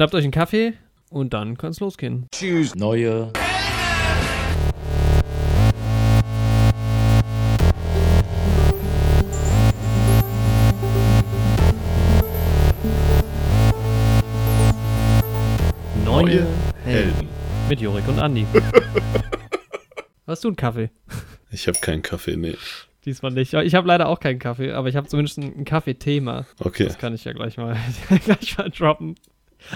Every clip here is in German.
Schnappt euch einen Kaffee und dann kann es losgehen. Tschüss. Neue. Neue Helden. Mit Jorik und Andi. Hast du einen Kaffee? Ich habe keinen Kaffee, nee. Diesmal nicht. Ich habe leider auch keinen Kaffee, aber ich habe zumindest ein Kaffeethema. Okay. Das kann ich ja gleich mal, gleich mal droppen.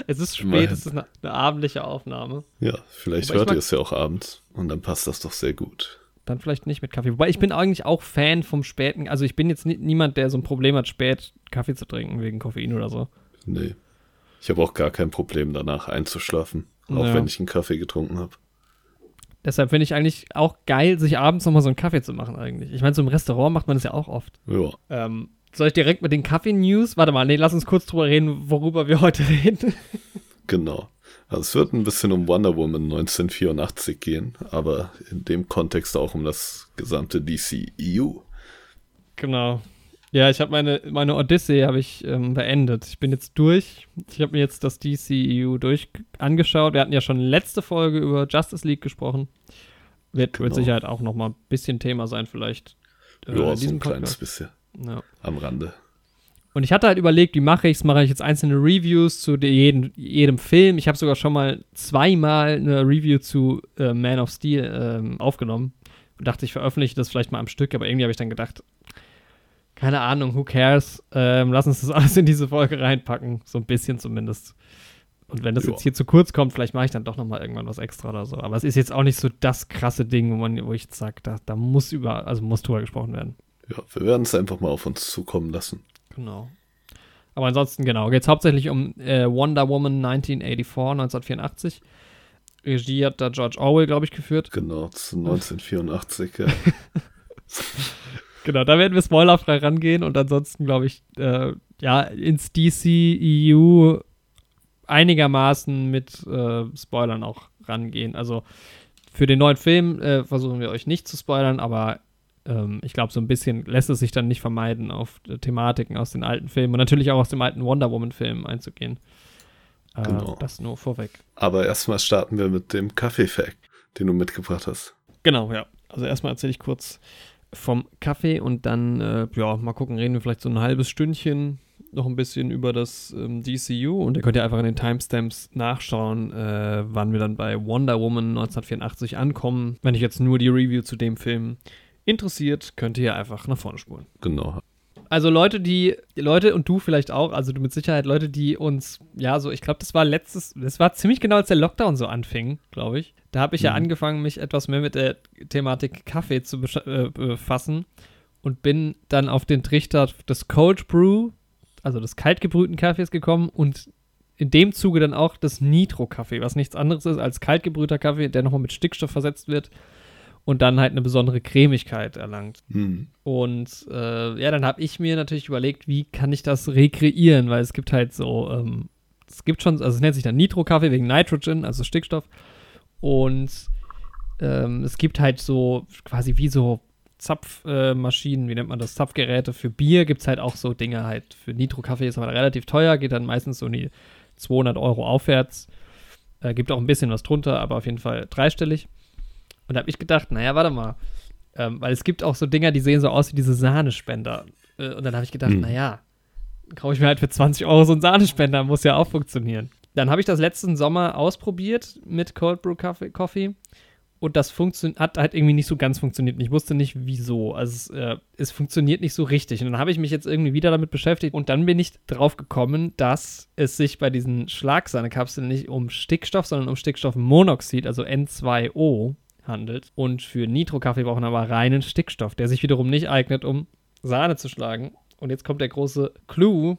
Es ist spät, Immerhin. es ist eine, eine abendliche Aufnahme. Ja, vielleicht Aber hört ihr es ja auch abends und dann passt das doch sehr gut. Dann vielleicht nicht mit Kaffee. Wobei ich bin eigentlich auch Fan vom späten. Also ich bin jetzt ni niemand, der so ein Problem hat, spät Kaffee zu trinken wegen Koffein oder so. Nee. Ich habe auch gar kein Problem danach einzuschlafen, auch Ja. wenn ich einen Kaffee getrunken habe. Deshalb finde ich eigentlich auch geil, sich abends nochmal so einen Kaffee zu machen eigentlich. Ich meine, so im Restaurant macht man das ja auch oft. Ja, Ähm, soll ich direkt mit den Kaffee-News? Warte mal, nee, lass uns kurz drüber reden, worüber wir heute reden. genau. Also es wird ein bisschen um Wonder Woman 1984 gehen, aber in dem Kontext auch um das gesamte DCEU. Genau. Ja, ich habe meine, meine Odyssee habe ich ähm, beendet. Ich bin jetzt durch. Ich habe mir jetzt das DCEU durch angeschaut. Wir hatten ja schon letzte Folge über Justice League gesprochen. Wird Genau. mit Sicherheit auch noch mal ein bisschen Thema sein vielleicht. äh, Ja, so ein diesem kleines Podcast. bisschen Ja. am Rande. Und ich hatte halt überlegt, wie mache ich es? Mache ich jetzt einzelne Reviews zu de- jedem, jedem Film? Ich habe sogar schon mal zweimal eine Review zu äh, Man of Steel ähm, aufgenommen und dachte, ich veröffentliche das vielleicht mal am Stück, aber irgendwie habe ich dann gedacht, keine Ahnung, who cares? Ähm, lass uns das alles in diese Folge reinpacken, so ein bisschen zumindest. Und wenn das Ja. jetzt hier zu kurz kommt, vielleicht mache ich dann doch noch mal irgendwann was extra oder so. Aber es ist jetzt auch nicht so das krasse Ding, wo, man, wo ich sage, da, da muss über, also muss drüber gesprochen werden. Ja, wir werden es einfach mal auf uns zukommen lassen. Genau. Aber ansonsten, genau, geht es hauptsächlich um äh, Wonder Woman 1984, 1984. Regie hat da George Orwell, glaube ich, geführt. Genau, zu 1984. Ja. Genau, da werden wir spoilerfrei rangehen und ansonsten, glaube ich, äh, ja, ins DCEU einigermaßen mit äh, Spoilern auch rangehen. Also für den neuen Film äh, versuchen wir euch nicht zu spoilern, aber ähm, ich glaube, so ein bisschen lässt es sich dann nicht vermeiden, auf äh, Thematiken aus den alten Filmen und natürlich auch aus dem alten Wonder Woman-Film einzugehen. Äh, Genau. Das nur vorweg. Aber erstmal starten wir mit dem Kaffee-Fact, den du mitgebracht hast. Genau, ja. Also erstmal erzähle ich kurz vom Kaffee und dann, äh, ja, mal gucken, reden wir vielleicht so ein halbes Stündchen noch ein bisschen über das ähm, DCU und ihr könnt ja einfach in den Timestamps nachschauen, äh, wann wir dann bei Wonder Woman 1984 ankommen. Wenn euch jetzt nur die Review zu dem Film interessiert, könnt ihr einfach nach vorne spulen. Genau. Also Leute, die, Leute und du vielleicht auch, also du mit Sicherheit Leute, die uns, ja, so, ich glaube, das war letztes, das war ziemlich genau, als der Lockdown so anfing, glaube ich. Da habe ich ja Mhm. angefangen, mich etwas mehr mit der Thematik Kaffee zu äh, befassen und bin dann auf den Trichter des Cold Brew, also des kaltgebrühten Kaffees gekommen und in dem Zuge dann auch das Nitro-Kaffee, was nichts anderes ist als kaltgebrühter Kaffee, der nochmal mit Stickstoff versetzt wird und dann halt eine besondere Cremigkeit erlangt. Hm. Und äh, ja, dann habe ich mir natürlich überlegt, wie kann ich das rekreieren, weil es gibt halt so, ähm, es gibt schon, also es nennt sich dann Nitro-Kaffee wegen Nitrogen, also Stickstoff. Und ähm, es gibt halt so quasi wie so Zapfmaschinen, äh, wie nennt man das, Zapfgeräte für Bier, gibt es halt auch so Dinge halt. Für Nitro-Kaffee ist aber relativ teuer, geht dann meistens so in die 200 Euro aufwärts. Äh, gibt auch ein bisschen was drunter, aber auf jeden Fall dreistellig. Und da habe ich gedacht, naja, warte mal, ähm, weil es gibt auch so Dinger, die sehen so aus wie diese Sahnespender. Äh, und dann habe ich gedacht, Hm. naja, kaufe ich mir halt für 20 Euro so einen Sahnespender, muss ja auch funktionieren. Dann habe ich das letzten Sommer ausprobiert mit Cold Brew Coffee, und das hat halt irgendwie nicht so ganz funktioniert. Und ich wusste nicht, wieso. Also es, äh, es funktioniert nicht so richtig. Und dann habe ich mich jetzt irgendwie wieder damit beschäftigt und dann bin ich drauf gekommen, dass es sich bei diesen Schlagsahnekapseln nicht um Stickstoff, sondern um Stickstoffmonoxid, also N2O, handelt. Und für Nitro-Kaffee brauchen wir aber reinen Stickstoff, der sich wiederum nicht eignet, um Sahne zu schlagen. Und jetzt kommt der große Clou.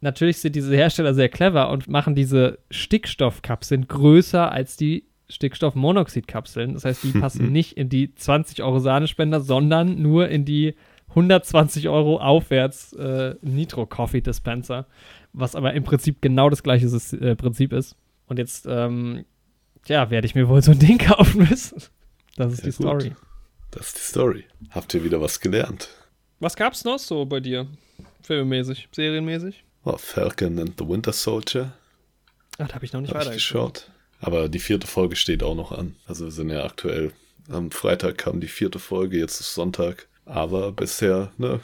Natürlich sind diese Hersteller sehr clever und machen diese Stickstoffkapseln größer als die Stickstoffmonoxidkapseln. Das heißt, die passen nicht in die 20 Euro Sahnespender, sondern nur in die 120 Euro aufwärts äh, Nitro Coffee Dispenser, was aber im Prinzip genau das gleiche äh, Prinzip ist. Und jetzt, ähm, ja, werde ich mir wohl so ein Ding kaufen müssen. Das ist Ja, die gut. Story. Das ist die Story. Habt ihr wieder was gelernt? Was gab's noch so bei dir? Filmmäßig, serienmäßig? Oh, Falcon and the Winter Soldier. Ach, da habe ich noch nicht Hab weitergeschaut. geschaut. Aber die vierte Folge steht auch noch an. Also wir sind ja aktuell. Am Freitag kam die vierte Folge, jetzt ist Sonntag. Aber bisher, ne,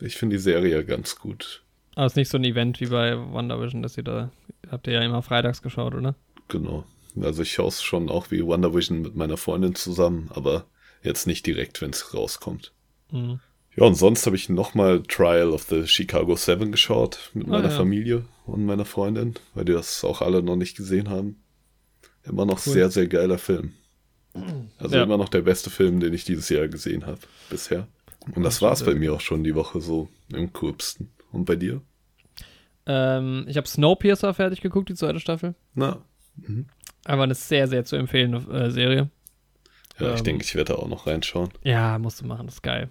ich finde die Serie ganz gut. Aber es ist nicht so ein Event wie bei WandaVision, dass ihr da, habt ihr ja immer freitags geschaut, oder? Genau. Also ich schaue es schon auch wie WandaVision mit meiner Freundin zusammen, aber jetzt nicht direkt, wenn es rauskommt. Mhm. Ja, und sonst habe ich nochmal Trial of the Chicago Seven geschaut mit Ah, meiner ja. Familie und meiner Freundin, weil die das auch alle noch nicht gesehen haben. Immer noch Cool. sehr, sehr geiler Film. Also Ja. immer noch der beste Film, den ich dieses Jahr gesehen habe bisher. Und das war's stimmt. bei mir auch schon die Woche so im kurbsten. Und bei dir? Ähm, ich habe Snowpiercer fertig geguckt, die zweite Staffel. Na, Aber eine sehr, sehr zu empfehlende äh, Serie. ja, ich Ähm. denke, ich werde da auch noch reinschauen. Ja, musst du machen, das ist geil.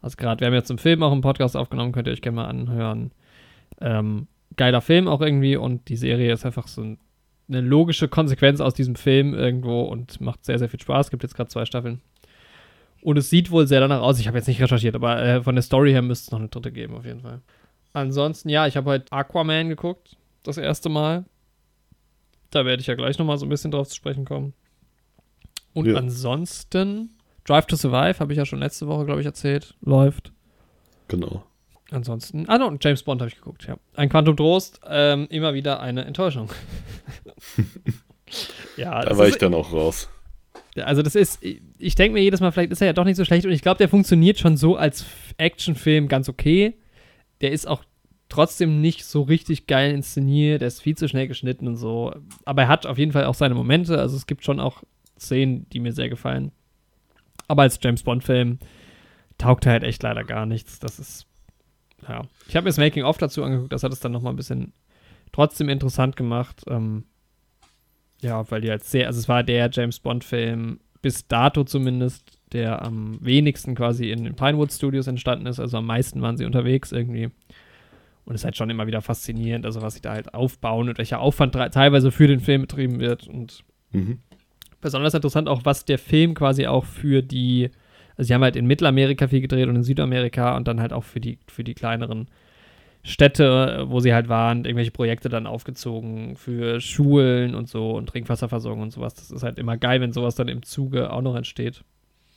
Also gerade, wir haben jetzt im Film auch einen Podcast aufgenommen, könnt ihr euch gerne mal anhören. Ähm, geiler Film auch irgendwie und die Serie ist einfach so ein, eine logische Konsequenz aus diesem Film irgendwo und macht sehr, sehr viel Spaß. Gibt jetzt gerade zwei Staffeln. Und es sieht wohl sehr danach aus. Ich habe jetzt nicht recherchiert, aber äh, von der Story her müsste es noch eine dritte geben, auf jeden Fall. Ansonsten, ja, ich habe heute Aquaman geguckt, das erste Mal. Da werde ich ja gleich nochmal so ein bisschen drauf zu sprechen kommen. Und Ja. ansonsten, Drive to Survive, habe ich ja schon letzte Woche, glaube ich, erzählt, läuft. Genau. Ansonsten, ah, no, und James Bond habe ich geguckt, ja. Ein Quantum Trost, ähm, immer wieder eine Enttäuschung. ja, Da war ist, ich dann auch raus. also das ist, ich denke mir jedes Mal, vielleicht ist er ja doch nicht so schlecht und ich glaube, der funktioniert schon so als Actionfilm ganz okay. Der ist auch trotzdem nicht so richtig geil inszeniert, der ist viel zu schnell geschnitten und so. Aber er hat auf jeden Fall auch seine Momente, also es gibt schon auch Szenen, die mir sehr gefallen. Aber als James Bond-Film taugt er halt echt leider gar nichts. Das ist, ja. Ich habe mir das Making-of dazu angeguckt, das hat es dann nochmal ein bisschen trotzdem interessant gemacht. Ähm, ja, weil die halt sehr, also es war der James Bond-Film bis dato zumindest, der am wenigsten quasi in den Pinewood Studios entstanden ist. Also am meisten waren sie unterwegs irgendwie. Und es ist halt schon immer wieder faszinierend, also was sie da halt aufbauen und welcher Aufwand teilweise für den Film betrieben wird. Und Mhm. besonders interessant auch, was der Film quasi auch für die, also sie haben halt in Mittelamerika viel gedreht und in Südamerika und dann halt auch für die, für die kleineren Städte, wo sie halt waren, irgendwelche Projekte dann aufgezogen für Schulen und so und Trinkwasserversorgung und sowas. Das ist halt immer geil, wenn sowas dann im Zuge auch noch entsteht.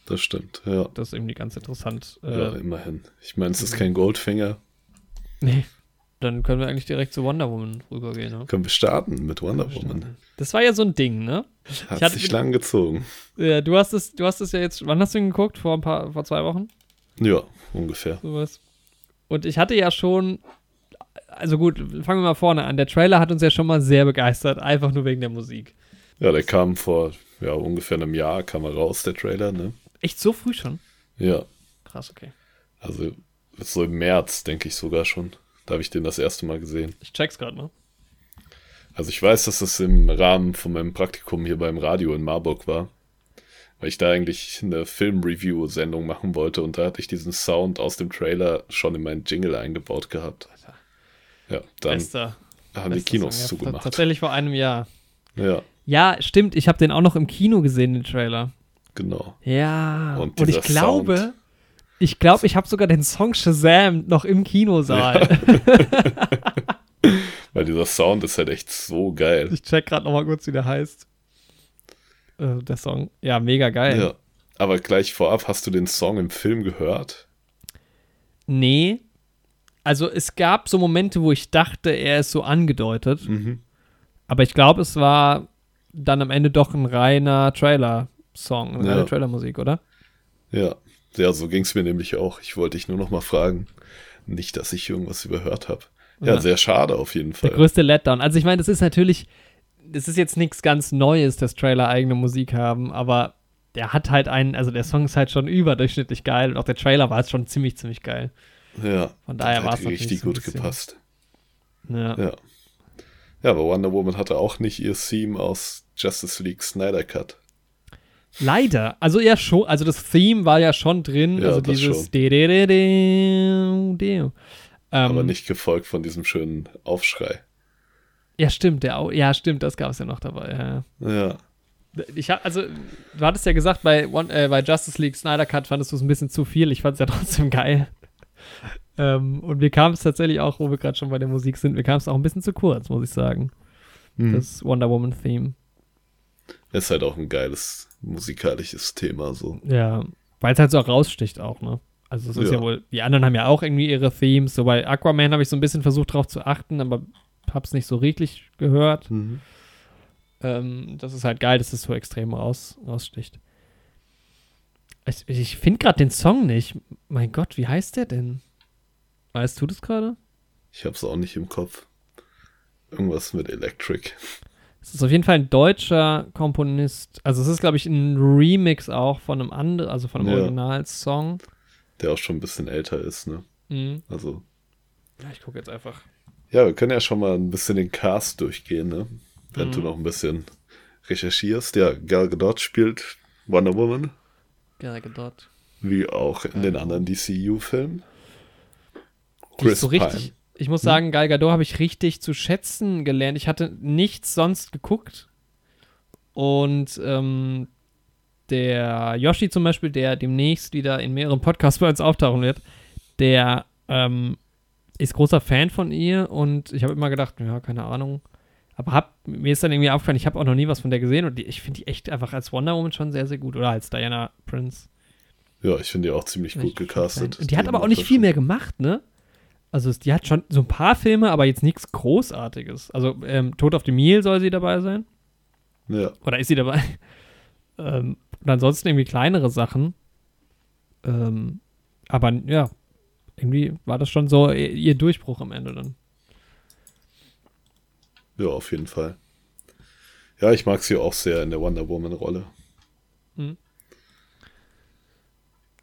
Das stimmt, ja. Das ist irgendwie ganz interessant. Äh, Ja, immerhin. Ich meine, es ist kein Goldfinger. Nee. Dann können wir eigentlich direkt zu Wonder Woman rübergehen. Ne? Können wir starten mit Wonder Woman. Das war ja so ein Ding, ne? Hat hatte sich lang gezogen. Äh, du hast es, du hast es ja jetzt, wann hast du ihn geguckt? Vor ein paar, vor zwei Wochen? Ja, ungefähr. Sowas. Und ich hatte ja schon, also gut, fangen wir mal vorne an. Der Trailer hat uns ja schon mal sehr begeistert, einfach nur wegen der Musik. Ja, der kam vor ja, ungefähr einem Jahr, kam er raus, der Trailer, ne? Echt so früh schon? Ja, Krass, okay. also so im März, denke ich sogar schon. Da habe ich den das erste Mal gesehen. Ich check's gerade mal. Also ich weiß, dass das im Rahmen von meinem Praktikum hier beim Radio in Marburg war. Weil ich da eigentlich eine Film-Review-Sendung machen wollte und da hatte ich diesen Sound aus dem Trailer schon in meinen Jingle eingebaut gehabt. Ja, dann Bester. haben die bester Kinos Song. Ja, zugemacht. Tatsächlich vor einem Jahr. Ja, Ja, stimmt. Ich habe den auch noch im Kino gesehen, den Trailer. genau. Ja. Und Und, ich glaube, Sound. Ich glaube, ich habe sogar den Song Shazam noch im Kinosaal. Weil dieser Sound ist halt echt so geil. Ich check gerade noch mal kurz, wie der heißt. Äh, der Song. Ja, mega geil. Ja. Aber gleich vorab, hast du den Song im Film gehört? Nee. Also es gab so Momente, wo ich dachte, er ist so angedeutet. Mhm. Aber ich glaube, es war dann am Ende doch ein reiner Trailer-Song, eine Ja. reine Trailer-Musik, oder? Ja. Ja, so ging es mir nämlich auch. Ich wollte dich nur noch mal fragen. Nicht, dass ich irgendwas überhört habe. Ja, Ja. sehr schade auf jeden Der Fall. größte Letdown. Also ich meine, das ist natürlich, das ist jetzt nichts ganz Neues, dass Trailer eigene Musik haben, aber der hat halt einen, also der Song ist halt schon überdurchschnittlich geil und auch der Trailer war jetzt schon ziemlich, ziemlich geil. Ja. Von daher war es richtig so gut bisschen- gepasst. Ja. Ja. Ja, aber Wonder Woman hatte auch nicht ihr Theme aus Justice League Snyder Cut. Leider. Also ja schon, also das Theme war ja schon drin, Ja, also das dieses schon. Aber ähm, nicht gefolgt von diesem schönen Aufschrei. Ja, stimmt, der Au- ja, stimmt, das gab es ja noch dabei. Ja. Ja. Ich hab, also, du hattest ja gesagt, bei, One, äh, bei Justice League Snyder Cut fandest du es ein bisschen zu viel. Ich fand es ja trotzdem geil. ähm, und mir kam es tatsächlich auch, wo wir gerade schon bei der Musik sind, mir kam es auch ein bisschen zu kurz, muss ich sagen. hm. das Wonder Woman Theme. Ist halt auch ein geiles musikalisches Thema so. Ja, weil es halt so raussticht auch, ne? Also es ist ja. ja. wohl, die anderen haben ja auch irgendwie ihre Themes. So bei Aquaman habe ich so ein bisschen versucht drauf zu achten, aber hab's nicht so richtig gehört. Mhm. Ähm, das ist halt geil, dass es so extrem raus, raussticht. Ich, ich finde gerade den Song nicht. Mein Gott, wie heißt der denn? Weißt du das gerade? Ich hab's auch nicht im Kopf. Irgendwas mit Electric. Es ist auf jeden Fall ein deutscher Komponist. Also es ist, glaube ich, ein Remix auch von einem anderen, also von einem ja. Originalsong. Der auch schon ein bisschen älter ist, ne? Mhm. Also. Ja, ich gucke jetzt einfach. Ja, wir können ja schon mal ein bisschen den Cast durchgehen, ne? Wenn mhm. du noch ein bisschen recherchierst. Ja, Gal Gadot spielt Wonder Woman. Gal Gadot. Wie auch in den anderen DCU-Filmen. Chris so richtig, ich muss hm? sagen, Gal Gadot habe ich richtig zu schätzen gelernt. Ich hatte nichts sonst geguckt. Und ähm, der Yoshi zum Beispiel, der demnächst wieder in mehreren Podcasts bei uns auftauchen wird, der ähm, ist großer Fan von ihr und ich habe immer gedacht, ja, keine Ahnung. Aber hab, mir ist dann irgendwie aufgefallen, ich habe auch noch nie was von der gesehen und die, ich finde die echt einfach als Wonder Woman schon sehr, sehr gut. Oder als Diana Prince. Ja, ich finde die auch ziemlich gut gecastet. Und die hat aber auch nicht viel mehr gemacht, ne? Also die hat schon so ein paar Filme, aber jetzt nichts Großartiges. Also ähm, Tod auf dem Nil soll sie dabei sein. Ja. Oder ist sie dabei? ähm, und ansonsten irgendwie kleinere Sachen. Ähm, aber ja, irgendwie war das schon so ihr Durchbruch am Ende dann. Ja, auf jeden Fall. Ja, ich mag sie auch sehr in der Wonder Woman-Rolle. Hm.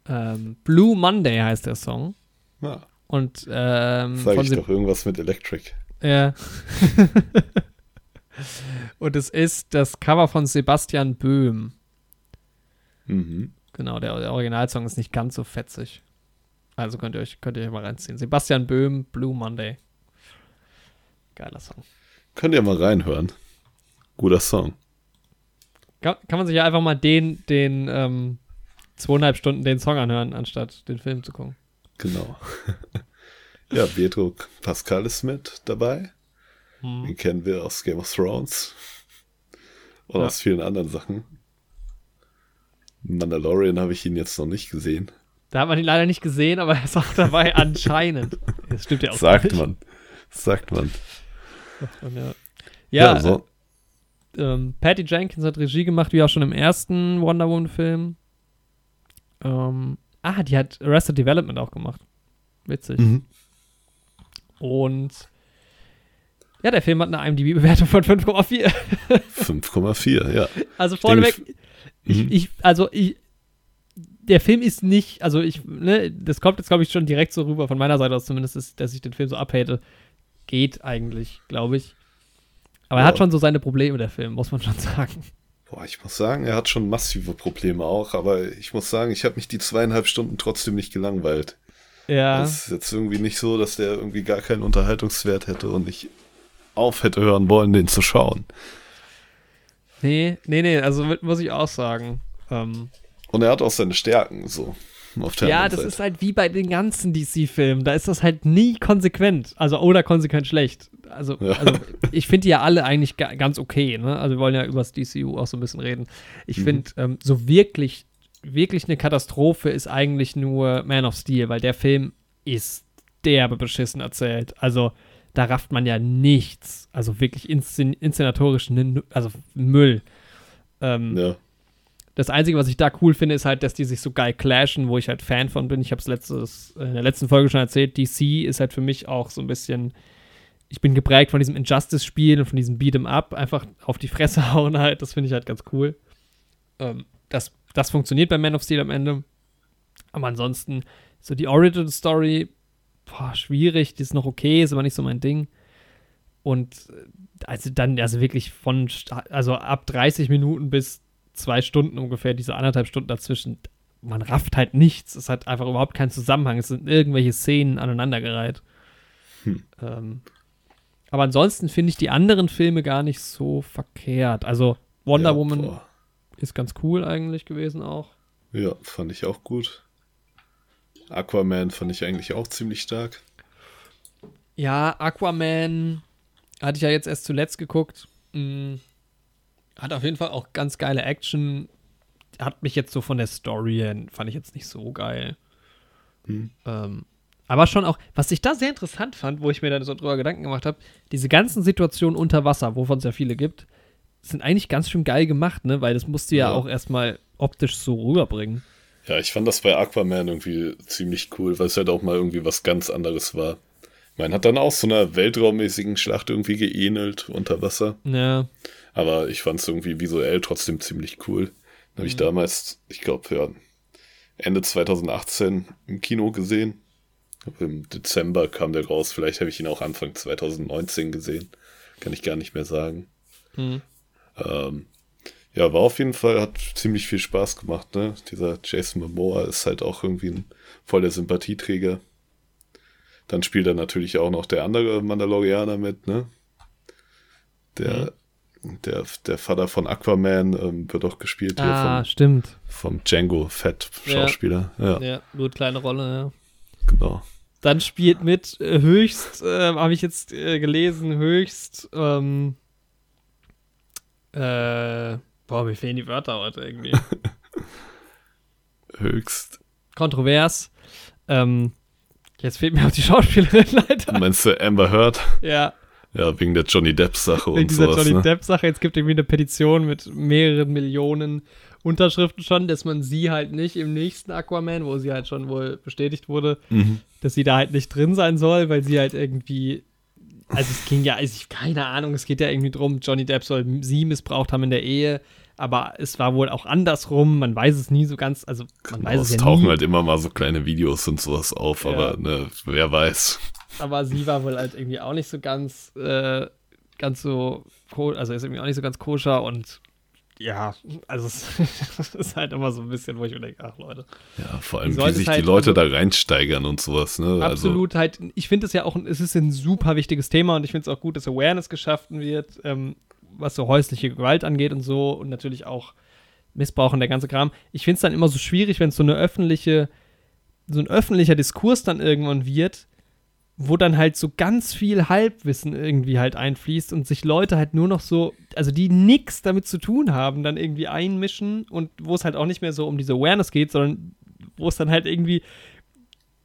Ähm, Blue Monday heißt der Song. Ja. Und ähm, Sag ich doch irgendwas mit Electric. Ja. und es ist das Cover von Sebastian Böhm. Mhm. Genau, der, der Originalsong ist nicht ganz so fetzig. Also könnt ihr euch, könnt ihr euch mal reinziehen. Sebastian Böhm, Blue Monday. Geiler Song. Könnt ihr mal reinhören. Guter Song. Kann, kann man sich ja einfach mal den, den ähm, zweieinhalb Stunden den Song anhören, anstatt den Film zu gucken. Genau. ja, Pietro Pascal ist mit dabei. Hm. Den kennen wir aus Game of Thrones. Und ja. aus vielen anderen Sachen. Mandalorian habe ich ihn jetzt noch nicht gesehen. Da hat man ihn leider nicht gesehen, aber er ist auch dabei anscheinend. Das stimmt ja auch Sagt nicht. man. Sagt man. Ja, ja, ja so. äh, ähm, Patty Jenkins hat Regie gemacht, wie auch schon im ersten Wonder Woman-Film. Ähm, Ah, die hat Arrested Development auch gemacht. Witzig. Mhm. Und ja, der Film hat eine IMDb-Bewertung von 5,4. 5,4, ja. Also vorneweg, ich, mhm. ich, also ich, der Film ist nicht, also ich, ne, das kommt jetzt, glaube ich, schon direkt so rüber, von meiner Seite aus zumindest, ist, dass ich den Film so abhate. Geht eigentlich, glaube ich. Aber ja. er hat schon so seine Probleme, der Film, muss man schon sagen. Boah, ich muss sagen, er hat schon massive Probleme auch, aber ich muss sagen, ich habe mich die zweieinhalb Stunden trotzdem nicht gelangweilt. Ja. Es ist jetzt irgendwie nicht so, dass der irgendwie gar keinen Unterhaltungswert hätte und ich auf hätte hören wollen, den zu schauen. Nee, nee, nee, also muss ich auch sagen. Ähm, und er hat auch seine Stärken, so. Ja, das Seite. ist halt wie bei den ganzen DC-Filmen. Da ist das halt nie konsequent. Also, oder konsequent schlecht. Also, ja. also ich finde die ja alle eigentlich ga, ganz okay. Ne? Also, wir wollen ja über das DCU auch so ein bisschen reden. Ich mhm. finde, ähm, so wirklich, wirklich eine Katastrophe ist eigentlich nur Man of Steel, weil der Film ist derbe beschissen erzählt. Also, da rafft man ja nichts. Also, wirklich inszen inszenatorisch, also Müll. Ähm, ja. Das Einzige, was ich da cool finde, ist halt, dass die sich so geil clashen, wo ich halt Fan von bin. Ich habe es in der letzten Folge schon erzählt. DC ist halt für mich auch so ein bisschen ich bin geprägt von diesem Injustice-Spiel und von diesem Beat'em Up, einfach auf die Fresse hauen halt, das finde ich halt ganz cool. Ähm, das, das funktioniert bei Man of Steel am Ende. Aber ansonsten, so die Origin-Story, schwierig, die ist noch okay, ist aber nicht so mein Ding. Und äh, also dann, also wirklich von, also ab 30 Minuten bis zwei Stunden ungefähr, diese anderthalb Stunden dazwischen, man rafft halt nichts. Es hat einfach überhaupt keinen Zusammenhang. Es sind irgendwelche Szenen aneinandergereiht. Hm. Ähm, aber ansonsten finde ich die anderen Filme gar nicht so verkehrt. Also Wonder ja, Woman boah. ist ganz cool eigentlich gewesen auch. Ja, fand ich auch gut. Aquaman fand ich eigentlich auch ziemlich stark. Ja, Aquaman hatte ich ja jetzt erst zuletzt geguckt. Mm, hat auf jeden Fall auch ganz geile Action. Hat mich jetzt so von der Story, fand ich jetzt nicht so geil. Hm. Ähm, aber schon auch, was ich da sehr interessant fand, wo ich mir dann so drüber Gedanken gemacht habe, diese ganzen Situationen unter Wasser, wovon es ja viele gibt, sind eigentlich ganz schön geil gemacht, ne? Weil das musst du ja, Ja. auch erstmal optisch so rüberbringen. Ja, ich fand das bei Aquaman irgendwie ziemlich cool, weil es halt auch mal irgendwie was ganz anderes war. Meine, hat dann auch so einer weltraummäßigen Schlacht irgendwie geähnelt unter Wasser. Ja. Aber ich fand es irgendwie visuell trotzdem ziemlich cool. Den habe ich Mhm. damals, ich glaube, ja, Ende 2018 im Kino gesehen. Im Dezember kam der raus. Vielleicht habe ich ihn auch Anfang 2019 gesehen. Kann ich gar nicht mehr sagen. Hm. Ähm, ja, war auf jeden Fall, hat ziemlich viel Spaß gemacht, ne? Dieser Jason Momoa ist halt auch irgendwie ein voller Sympathieträger. Dann spielt er natürlich auch noch der andere Mandalorianer mit, ne? Der, der, der Vater von Aquaman ähm, wird auch gespielt hier Ah, vom, stimmt. vom Django Fett Ja. Schauspieler. Ja, Ja, gut, kleine Rolle, ja. genau. Dann spielt mit äh, höchst, äh, habe ich jetzt äh, gelesen, höchst, ähm, äh, boah, mir fehlen die Wörter heute irgendwie. Höchst. Kontrovers. Ähm, jetzt fehlt mir auch die Schauspielerin leider. Meinst du Amber Heard? Ja, Ja, wegen der Johnny Depp-Sache wegen und dieser sowas. Johnny ne? Depp-Sache. Jetzt gibt irgendwie eine Petition mit mehreren Millionen Unterschriften schon, dass man sie halt nicht im nächsten Aquaman, wo sie halt schon wohl bestätigt wurde, Mhm. dass sie da halt nicht drin sein soll, weil sie halt irgendwie. Also es ging ja, also ich, keine Ahnung, es geht ja irgendwie drum, Johnny Depp soll sie missbraucht haben in der Ehe, aber es war wohl auch andersrum, man weiß es nie so ganz, also man weiß Genau, es es ja tauchen nie, halt immer mal so kleine Videos und sowas auf, Ja. aber ne, wer weiß. aber sie war wohl halt irgendwie auch nicht so ganz, äh, ganz so, also ist irgendwie auch nicht so ganz koscher und ja, also es ist halt immer so ein bisschen, wo ich mir denke, ach Leute. Ja, vor allem, wie sich die halt- Leute also- da reinsteigern und sowas, ne? Also, Absolut halt, ich finde es ja auch, es ist ein super wichtiges Thema und ich finde es auch gut, dass Awareness geschaffen wird, ähm, was so häusliche Gewalt angeht und so und natürlich auch Missbrauch und der ganze Kram. Ich finde es dann immer so schwierig, wenn es so eine öffentliche, so ein öffentlicher Diskurs dann irgendwann wird, wo dann halt so ganz viel Halbwissen irgendwie halt einfließt und sich Leute halt nur noch so, also die nichts damit zu tun haben, dann irgendwie einmischen und wo es halt auch nicht mehr so um diese Awareness geht, sondern wo es dann halt irgendwie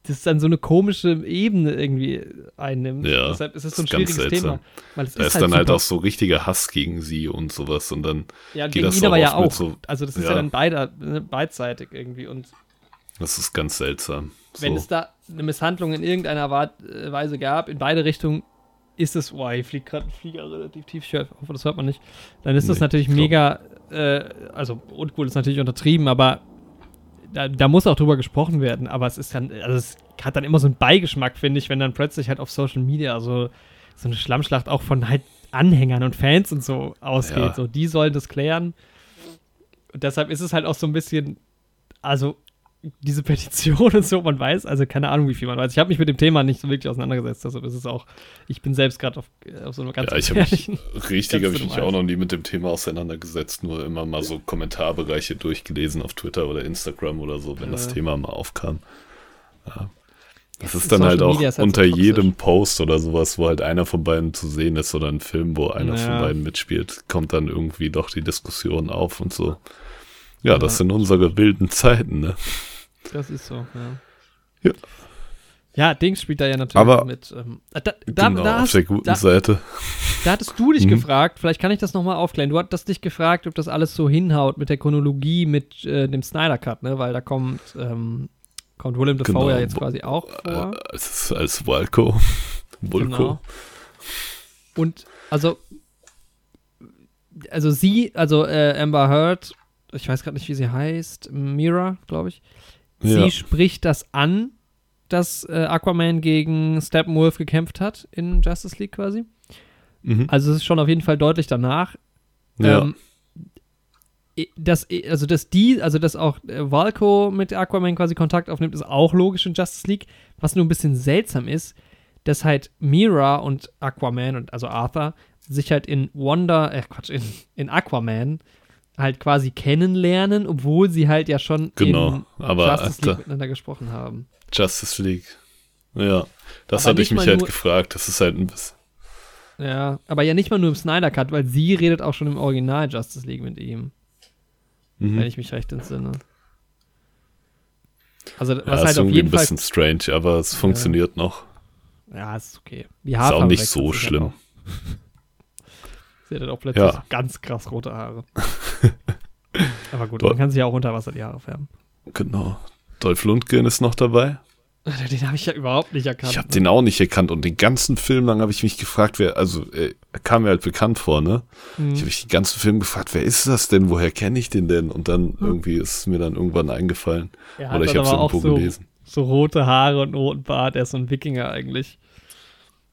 das dann so eine komische Ebene irgendwie einnimmt. Ja, Deshalb ist es so ein ist ganz schwieriges seltsam. Thema. Weil es da ist, dann super. halt auch so richtiger Hass gegen sie und sowas und dann, ja, geht das ihn aber auch ja auch. so- also das ist ja, ja. dann beider, ne, beidseitig irgendwie. Und das ist ganz seltsam. wenn so. es da eine Misshandlung in irgendeiner äh, Weise gab, in beide Richtungen, ist es, boah, hier fliegt gerade ein Flieger relativ tief, ich hoffe, das hört man nicht, dann ist das Nee, natürlich ich glaub- mega, äh, also uncool ist natürlich untertrieben, aber da, da muss auch drüber gesprochen werden, aber es ist dann, also es hat dann immer so einen Beigeschmack, finde ich, wenn dann plötzlich halt auf Social Media so, so eine Schlammschlacht auch von halt Anhängern und Fans und so ausgeht. Ja. So, die sollen das klären. Und deshalb ist es halt auch so ein bisschen, also diese Petition und so, man weiß, also keine Ahnung, wie viel man weiß. Ich habe mich mit dem Thema nicht so wirklich auseinandergesetzt, deshalb ist es auch, ich bin selbst gerade auf, auf so einer ganz ja, ich habe mich richtig, habe ich mich auch noch nie mit dem Thema auseinandergesetzt, nur immer mal so Kommentarbereiche durchgelesen auf Twitter oder Instagram oder so, wenn das Ja. Thema mal aufkam. Ja. Das ist dann halt Social auch Media ist halt so unter toxisch. jedem Post oder sowas, wo halt einer von beiden zu sehen ist oder ein Film, wo einer von Ja. beiden mitspielt, kommt dann irgendwie doch die Diskussion auf und so. Ja, das sind unsere wilden Zeiten, ne? Das ist so, ja. Ja. Ja, Dings spielt da ja natürlich Aber- mit. Ähm, da, da, genau, da, auf hast, der guten da, Seite. da hattest du dich Mhm. gefragt, vielleicht kann ich das nochmal aufklären. Du hattest dich gefragt, ob das alles so hinhaut mit der Chronologie, mit äh, dem Snyder Cut, ne? Weil da kommt, ähm, kommt Willem Dafoe Genau. ja jetzt quasi auch vor. Äh, als, als Walco. Vulko. Genau. Und also, also sie, also äh, Amber Heard, ich weiß gerade nicht, wie sie heißt, Mira, glaube ich. Sie Ja. spricht das an, dass äh, Aquaman gegen Steppenwolf gekämpft hat in Justice League quasi. Mhm. Also es ist schon auf jeden Fall deutlich danach. ja. Ähm, dass, also dass die, also dass auch äh, Valko mit Aquaman quasi Kontakt aufnimmt, ist auch logisch in Justice League. Was nur ein bisschen seltsam ist, dass halt Mira und Aquaman und also Arthur sich halt in Wonder, äh Quatsch, in, in Aquaman halt quasi kennenlernen, obwohl sie halt ja schon Genau, aber Justice League Alter. miteinander gesprochen haben. Justice League. Ja, das Aber hatte ich mich halt nur- gefragt. Das ist halt ein bisschen. Ja, aber ja nicht mal nur im Snyder Cut, weil sie redet auch schon im Original Justice League mit ihm, Mhm. wenn ich mich recht entsinne. Also ja, was ist halt auf irgendwie jeden ein Fall. bisschen strange, aber es funktioniert noch. Ja, ist okay. Die Ist auch nicht so halt schlimm. Sie hat halt auch plötzlich Ja. ganz krass rote Haare. aber gut, Dol- man kann sich ja auch unter Wasser die Haare färben. Genau. Dolph Lundgren ist noch dabei. Den habe ich ja überhaupt nicht erkannt. Ich habe ne? den auch nicht erkannt und den ganzen Film lang habe ich mich gefragt, wer, also äh, er kam mir halt bekannt vor, ne? Mhm. Ich habe mich den ganzen Film gefragt, wer ist das denn? Woher kenne ich den denn? Und dann irgendwie ist es mir dann irgendwann eingefallen. Er hat Oder ich dann habe es irgendwo so, gelesen. so rote Haare und einen roten Bart. Er ist so ein Wikinger eigentlich.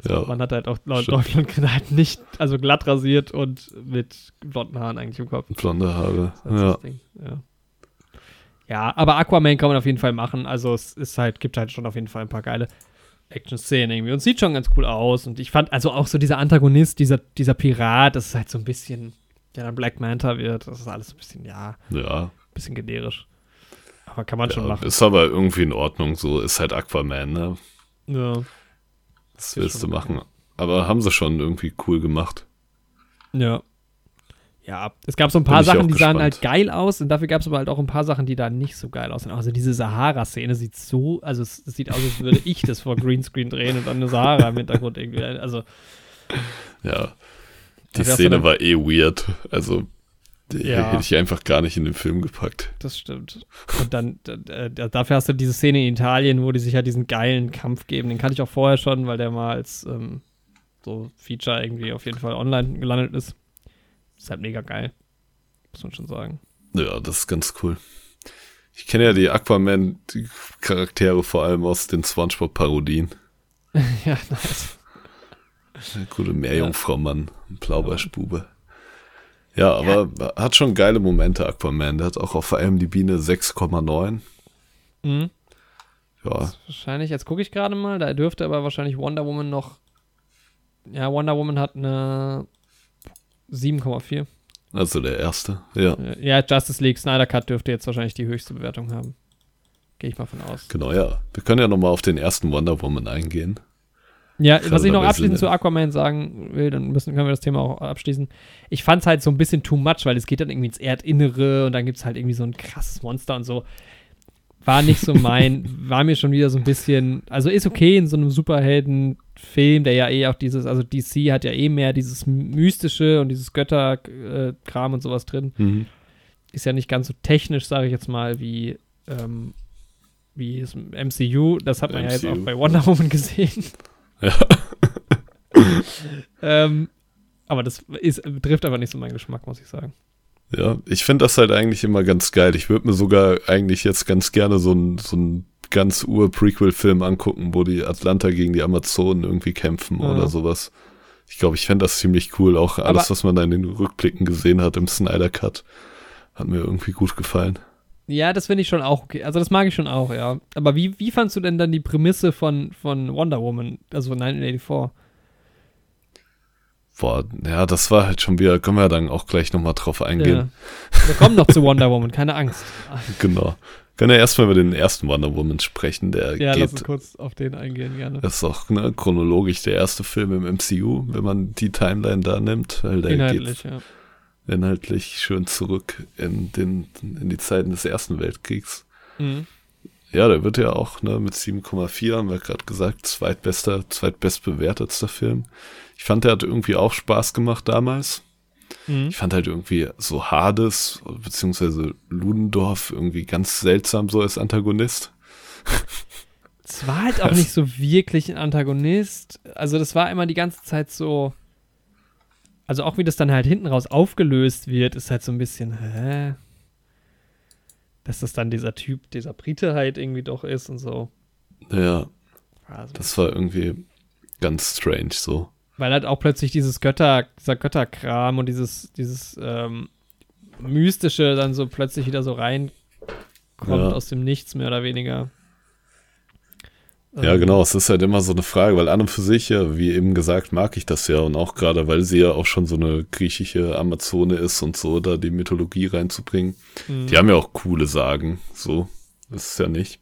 Ja, Man hat halt auch laut Stimmt. Deutschland halt nicht, also glatt rasiert und mit blonden Haaren eigentlich im Kopf. blonde Haare. Ja. Ja. ja, aber Aquaman kann man auf jeden Fall machen. Also es ist halt, gibt halt schon auf jeden Fall ein paar geile Action-Szenen irgendwie. Und sieht schon ganz cool aus. Und ich fand, also auch so dieser Antagonist, dieser, dieser Pirat, das ist halt so ein bisschen, der dann Black Manta wird. Das ist alles ein bisschen, ja, Ja, ein bisschen generisch. Aber kann man schon ja machen. ist aber irgendwie in Ordnung. So ist halt Aquaman, ne? Ja. Ist willst du machen. Aber haben sie schon irgendwie cool gemacht. Ja. Ja, es gab so ein paar Sachen, die sahen gespannt. halt geil aus und dafür gab es aber halt auch ein paar Sachen, die da nicht so geil aussehen. Also diese Sahara-Szene sieht so, also es, es sieht aus, als würde ich das vor Greenscreen drehen und dann eine Sahara im Hintergrund irgendwie. Also Ja. Die Szene war eh weird. Also, Ja. hätte ich einfach gar nicht in den Film gepackt. das stimmt. Und dann, äh, äh, dafür hast du diese Szene in Italien, wo die sich ja diesen geilen Kampf geben. Den kannte ich auch vorher schon, weil der mal als ähm, so Feature irgendwie auf jeden Fall online gelandet ist. Ist halt mega geil. Muss man schon sagen. Ja, das ist ganz cool. Ich kenne ja die Aquaman-Charaktere vor allem aus den Spongebob-Parodien. ja, nice. Der gute Meerjungfrau-Mann, Blaubeerspube. Ja, aber hat schon geile Momente, Aquaman. Der hat auch auf IMDb eine 6,9. Mhm. Ja, Wahrscheinlich, jetzt gucke ich gerade mal, da dürfte aber wahrscheinlich Wonder Woman noch. Ja, Wonder Woman hat eine 7,4. also der erste. Ja, Äh, Ja, Justice League Snyder Cut dürfte jetzt wahrscheinlich die höchste Bewertung haben. Gehe ich mal von aus. genau, ja. Wir können ja nochmal auf den ersten Wonder Woman eingehen. Ja, Gerade was ich noch abschließend zu Aquaman sagen will, dann müssen, können wir das Thema auch abschließen. Ich fand es halt so ein bisschen too much, weil es geht dann irgendwie ins Erdinnere und dann gibt es halt irgendwie so ein krasses Monster und so. War nicht so mein, war mir schon wieder so ein bisschen, also ist okay in so einem Superheldenfilm, der ja eh auch dieses, also DC hat ja eh mehr dieses Mystische und dieses Götterkram und sowas drin. Mhm. Ist ja nicht ganz so technisch, sage ich jetzt mal, wie, ähm, wie das MCU. Das hat man ja jetzt MCU. auch bei Wonder Woman gesehen. Ja. ähm, aber das ist, trifft aber nicht so meinen Geschmack, muss ich sagen. Ja, ich finde das halt eigentlich immer ganz geil. Ich würde mir sogar eigentlich jetzt ganz gerne so ein, so ein ganz ur-Prequel-Film angucken, wo die Atlanta gegen die Amazonen irgendwie kämpfen Ja. oder sowas. Ich glaube, ich fände das ziemlich cool. Auch alles, Aber- was man da in den Rückblicken gesehen hat im Snyder Cut, hat mir irgendwie gut gefallen. Ja, das finde ich schon auch okay. Also das mag ich schon auch, ja. Aber wie, wie fandst du denn dann die Prämisse von, von Wonder Woman, also 1984? Boah, ja, das war halt schon wieder, können wir dann auch gleich nochmal drauf eingehen. Ja. Wir kommen noch zu Wonder Woman, keine Angst. Genau. Können ja erstmal über den ersten Wonder Woman sprechen, der Ja, lass uns geht, kurz auf den eingehen, gerne. das ist auch ne, chronologisch der erste Film im MCU, wenn man die Timeline da nimmt, weil der geht Inhaltlich, ja. Inhaltlich schön zurück in, den, in die Zeiten des Ersten Weltkriegs. Mhm. Ja, der wird ja auch ne, mit 7,4, haben wir gerade gesagt, zweitbester, zweitbestbewertetster Film. Ich fand, der hat irgendwie auch Spaß gemacht damals. Mhm. Ich fand halt irgendwie so Hades, beziehungsweise Ludendorff irgendwie ganz seltsam so als Antagonist. Es war halt auch nicht so wirklich ein Antagonist. Also das war immer die ganze Zeit so. Also auch wie das dann halt hinten raus aufgelöst wird, ist halt so ein bisschen, hä? Dass das dann dieser Typ, dieser Brite halt irgendwie doch ist und so. Ja, Also, das war irgendwie ganz strange so. weil halt auch plötzlich dieses Götter, dieser Götterkram und dieses, dieses ähm, Mystische dann so plötzlich wieder so reinkommt Ja. aus dem Nichts, mehr oder weniger. Ja, Ähm, genau, es ist halt immer so eine Frage, weil an und für sich, ja, wie eben gesagt, mag ich das ja und auch gerade, weil sie ja auch schon so eine griechische Amazone ist und so, da die Mythologie reinzubringen. mhm. Die haben ja auch coole Sagen, so, das ist ja nicht.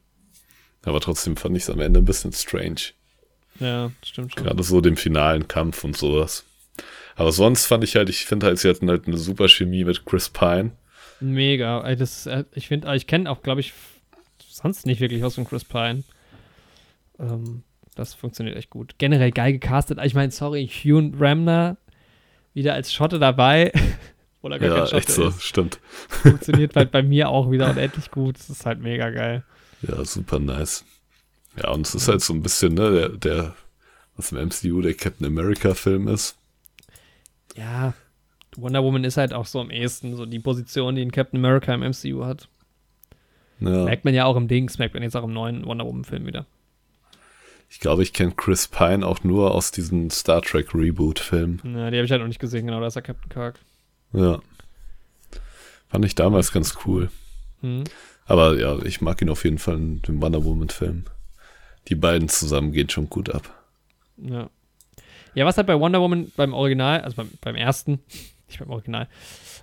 Aber trotzdem fand ich es am Ende ein bisschen strange. Ja, stimmt schon. Gerade so den finalen Kampf und sowas. Aber sonst fand ich halt, ich finde halt, sie hatten halt eine super Chemie mit Chris Pine. Mega. Das, ich finde, ich kenne auch, glaube ich, sonst nicht wirklich was von Chris Pine. Ähm, das funktioniert echt gut. Generell geil gecastet. Ich meine, sorry, Hugh Ramner wieder als Schotte dabei. Oder gar ja, kein Schotte echt so, ist. stimmt. Funktioniert halt bei mir auch wieder unendlich gut. Das ist halt mega geil. Ja, super nice. Ja, und es ist halt so ein bisschen, ne, der, der was im MCU der Captain America-Film ist. Ja, Wonder Woman ist halt auch so am ehesten so die Position, die ein Captain America im MCU hat. Ja. Merkt man ja auch im Dings, merkt man jetzt auch im neuen Wonder Woman-Film wieder. Ich glaube, ich kenne Chris Pine auch nur aus diesen Star Trek Reboot-Filmen. Ja, die habe ich halt noch nicht gesehen, genau, da ist der Captain Kirk. Ja. Fand ich damals ganz cool. Mhm. Aber ja, ich mag ihn auf jeden Fall in dem Wonder Woman-Film. Die beiden zusammen gehen schon gut ab. Ja. Ja, was halt bei Wonder Woman beim Original, also beim, beim ersten, nicht beim Original,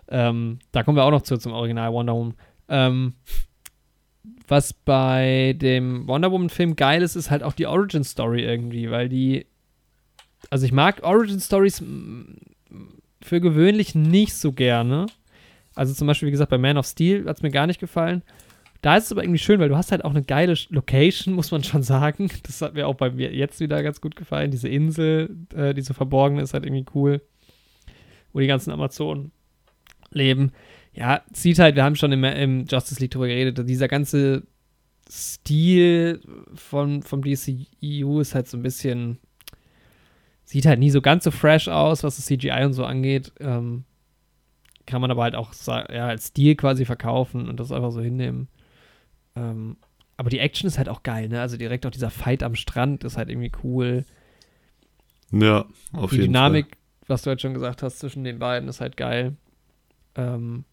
ähm, da kommen wir auch noch zu zum Original Wonder Woman. Ähm, was bei dem Wonder Woman-Film geil ist, ist halt auch die Origin Story irgendwie, weil die. Also ich mag Origin Stories für gewöhnlich nicht so gerne. Also zum Beispiel, wie gesagt, bei Man of Steel hat es mir gar nicht gefallen. Da ist es aber irgendwie schön, weil du hast halt auch eine geile Location, muss man schon sagen. Das hat mir auch bei mir jetzt wieder ganz gut gefallen. Diese Insel, äh, diese verborgene, ist halt irgendwie cool. Wo die ganzen Amazonen leben ja, sieht halt, wir haben schon im, im Justice League drüber geredet, dieser ganze Stil von, vom DCEU ist halt so ein bisschen, sieht halt nie so ganz so fresh aus, was das CGI und so angeht. Ähm, kann man aber halt auch ja, als Stil quasi verkaufen und das einfach so hinnehmen. Ähm, aber die Action ist halt auch geil, ne? Also direkt auch dieser Fight am Strand ist halt irgendwie cool. Ja, auf die jeden Dynamik, Fall. was du halt schon gesagt hast, zwischen den beiden ist halt geil. Ähm,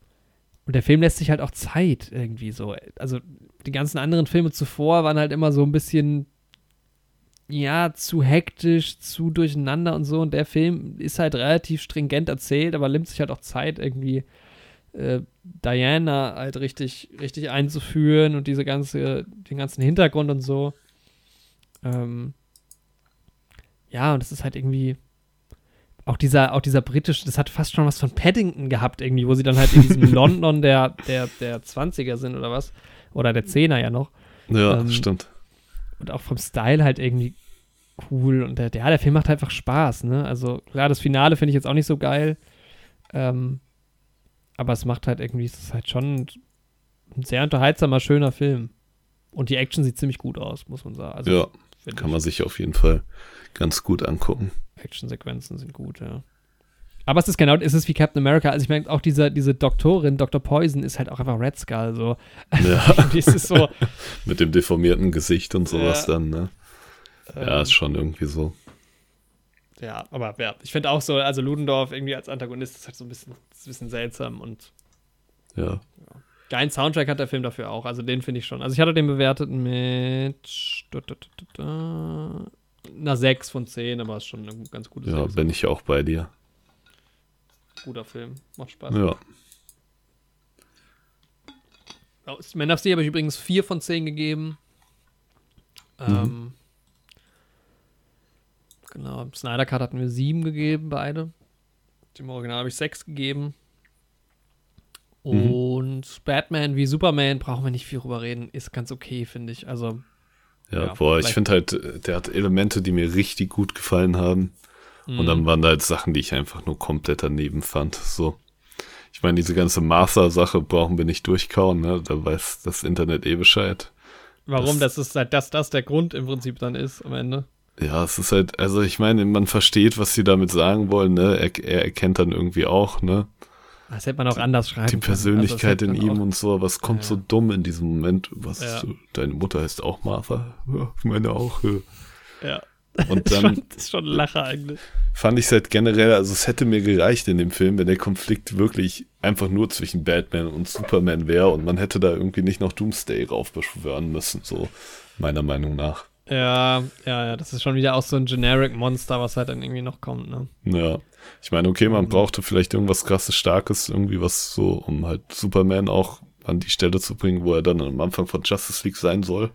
und der Film lässt sich halt auch Zeit irgendwie so. Also die ganzen anderen Filme zuvor waren halt immer so ein bisschen, ja, zu hektisch, zu durcheinander und so. Und der Film ist halt relativ stringent erzählt, aber nimmt sich halt auch Zeit irgendwie äh, Diana halt richtig, richtig einzuführen und diese ganze, den ganzen Hintergrund und so. Ähm, ja, und es ist halt irgendwie, auch dieser, auch dieser britische, das hat fast schon was von Paddington gehabt irgendwie, wo sie dann halt in diesem London der, der, der 20er sind oder was. Oder der 10er ja noch. Ja, ähm, stimmt. Und auch vom Style halt irgendwie cool. Und der, ja, der Film macht einfach Spaß, ne? Also klar, das Finale finde ich jetzt auch nicht so geil. Ähm, aber es macht halt irgendwie, es ist halt schon ein sehr unterhaltsamer, schöner Film. Und die Action sieht ziemlich gut aus, muss man sagen. Also, ja, kann man sich auf jeden Fall ganz gut angucken. Actionsequenzen sind gut, ja. Aber es ist genau, es ist wie Captain America. Also ich meine, auch diese, diese Doktorin, Dr. Poison, ist halt auch einfach Red Skull. So. Ja. ist so. Mit dem deformierten Gesicht und sowas ja. dann, ne? Ja, ähm, ist schon irgendwie so. Ja, aber ja, ich finde auch so, also Ludendorff irgendwie als Antagonist ist halt so ein bisschen, ein bisschen seltsam und. Ja. ja. Geilen Soundtrack hat der Film dafür auch. Also den finde ich schon. Also ich hatte den bewertet mit einer 6 von 10, aber ist schon ein ganz gutes Ja, Film. bin ich auch bei dir. Guter Film, macht Spaß. Ja. Aus Man of Steel habe ich übrigens 4 von 10 gegeben. Mhm. Ähm, genau, Snyder Cut hatten wir 7 gegeben, beide. Dem Original habe ich 6 gegeben. Mhm. Und Batman wie Superman brauchen wir nicht viel drüber reden. Ist ganz okay, finde ich. Also ja, ja boah, ich finde halt, der hat Elemente, die mir richtig gut gefallen haben. Mhm. Und dann mhm. waren da halt Sachen, die ich einfach nur komplett daneben fand. So. Ich meine, diese ganze Martha-Sache brauchen wir nicht durchkauen, ne? Da weiß das Internet eh Bescheid. Warum? Das, das ist halt, dass das der Grund im Prinzip dann ist am Ende. Ja, es ist halt, also ich meine, man versteht, was sie damit sagen wollen, ne? Er, er erkennt dann irgendwie auch, ne? Das hätte man auch anders schreiben Die Persönlichkeit also in ihm und so, was kommt ja. so dumm in diesem Moment? Was, ja. so, deine Mutter heißt auch Martha? Ja, meine auch. Ja. Und dann. schon, das ist schon ein Lacher eigentlich. Fand ich es halt generell, also es hätte mir gereicht in dem Film, wenn der Konflikt wirklich einfach nur zwischen Batman und Superman wäre und man hätte da irgendwie nicht noch Doomsday raufbeschwören müssen, so meiner Meinung nach. Ja, ja, ja, das ist schon wieder auch so ein Generic Monster, was halt dann irgendwie noch kommt, ne? Ja. Ich meine, okay, man mhm. brauchte vielleicht irgendwas krasses, starkes, irgendwie was so, um halt Superman auch an die Stelle zu bringen, wo er dann am Anfang von Justice League sein soll.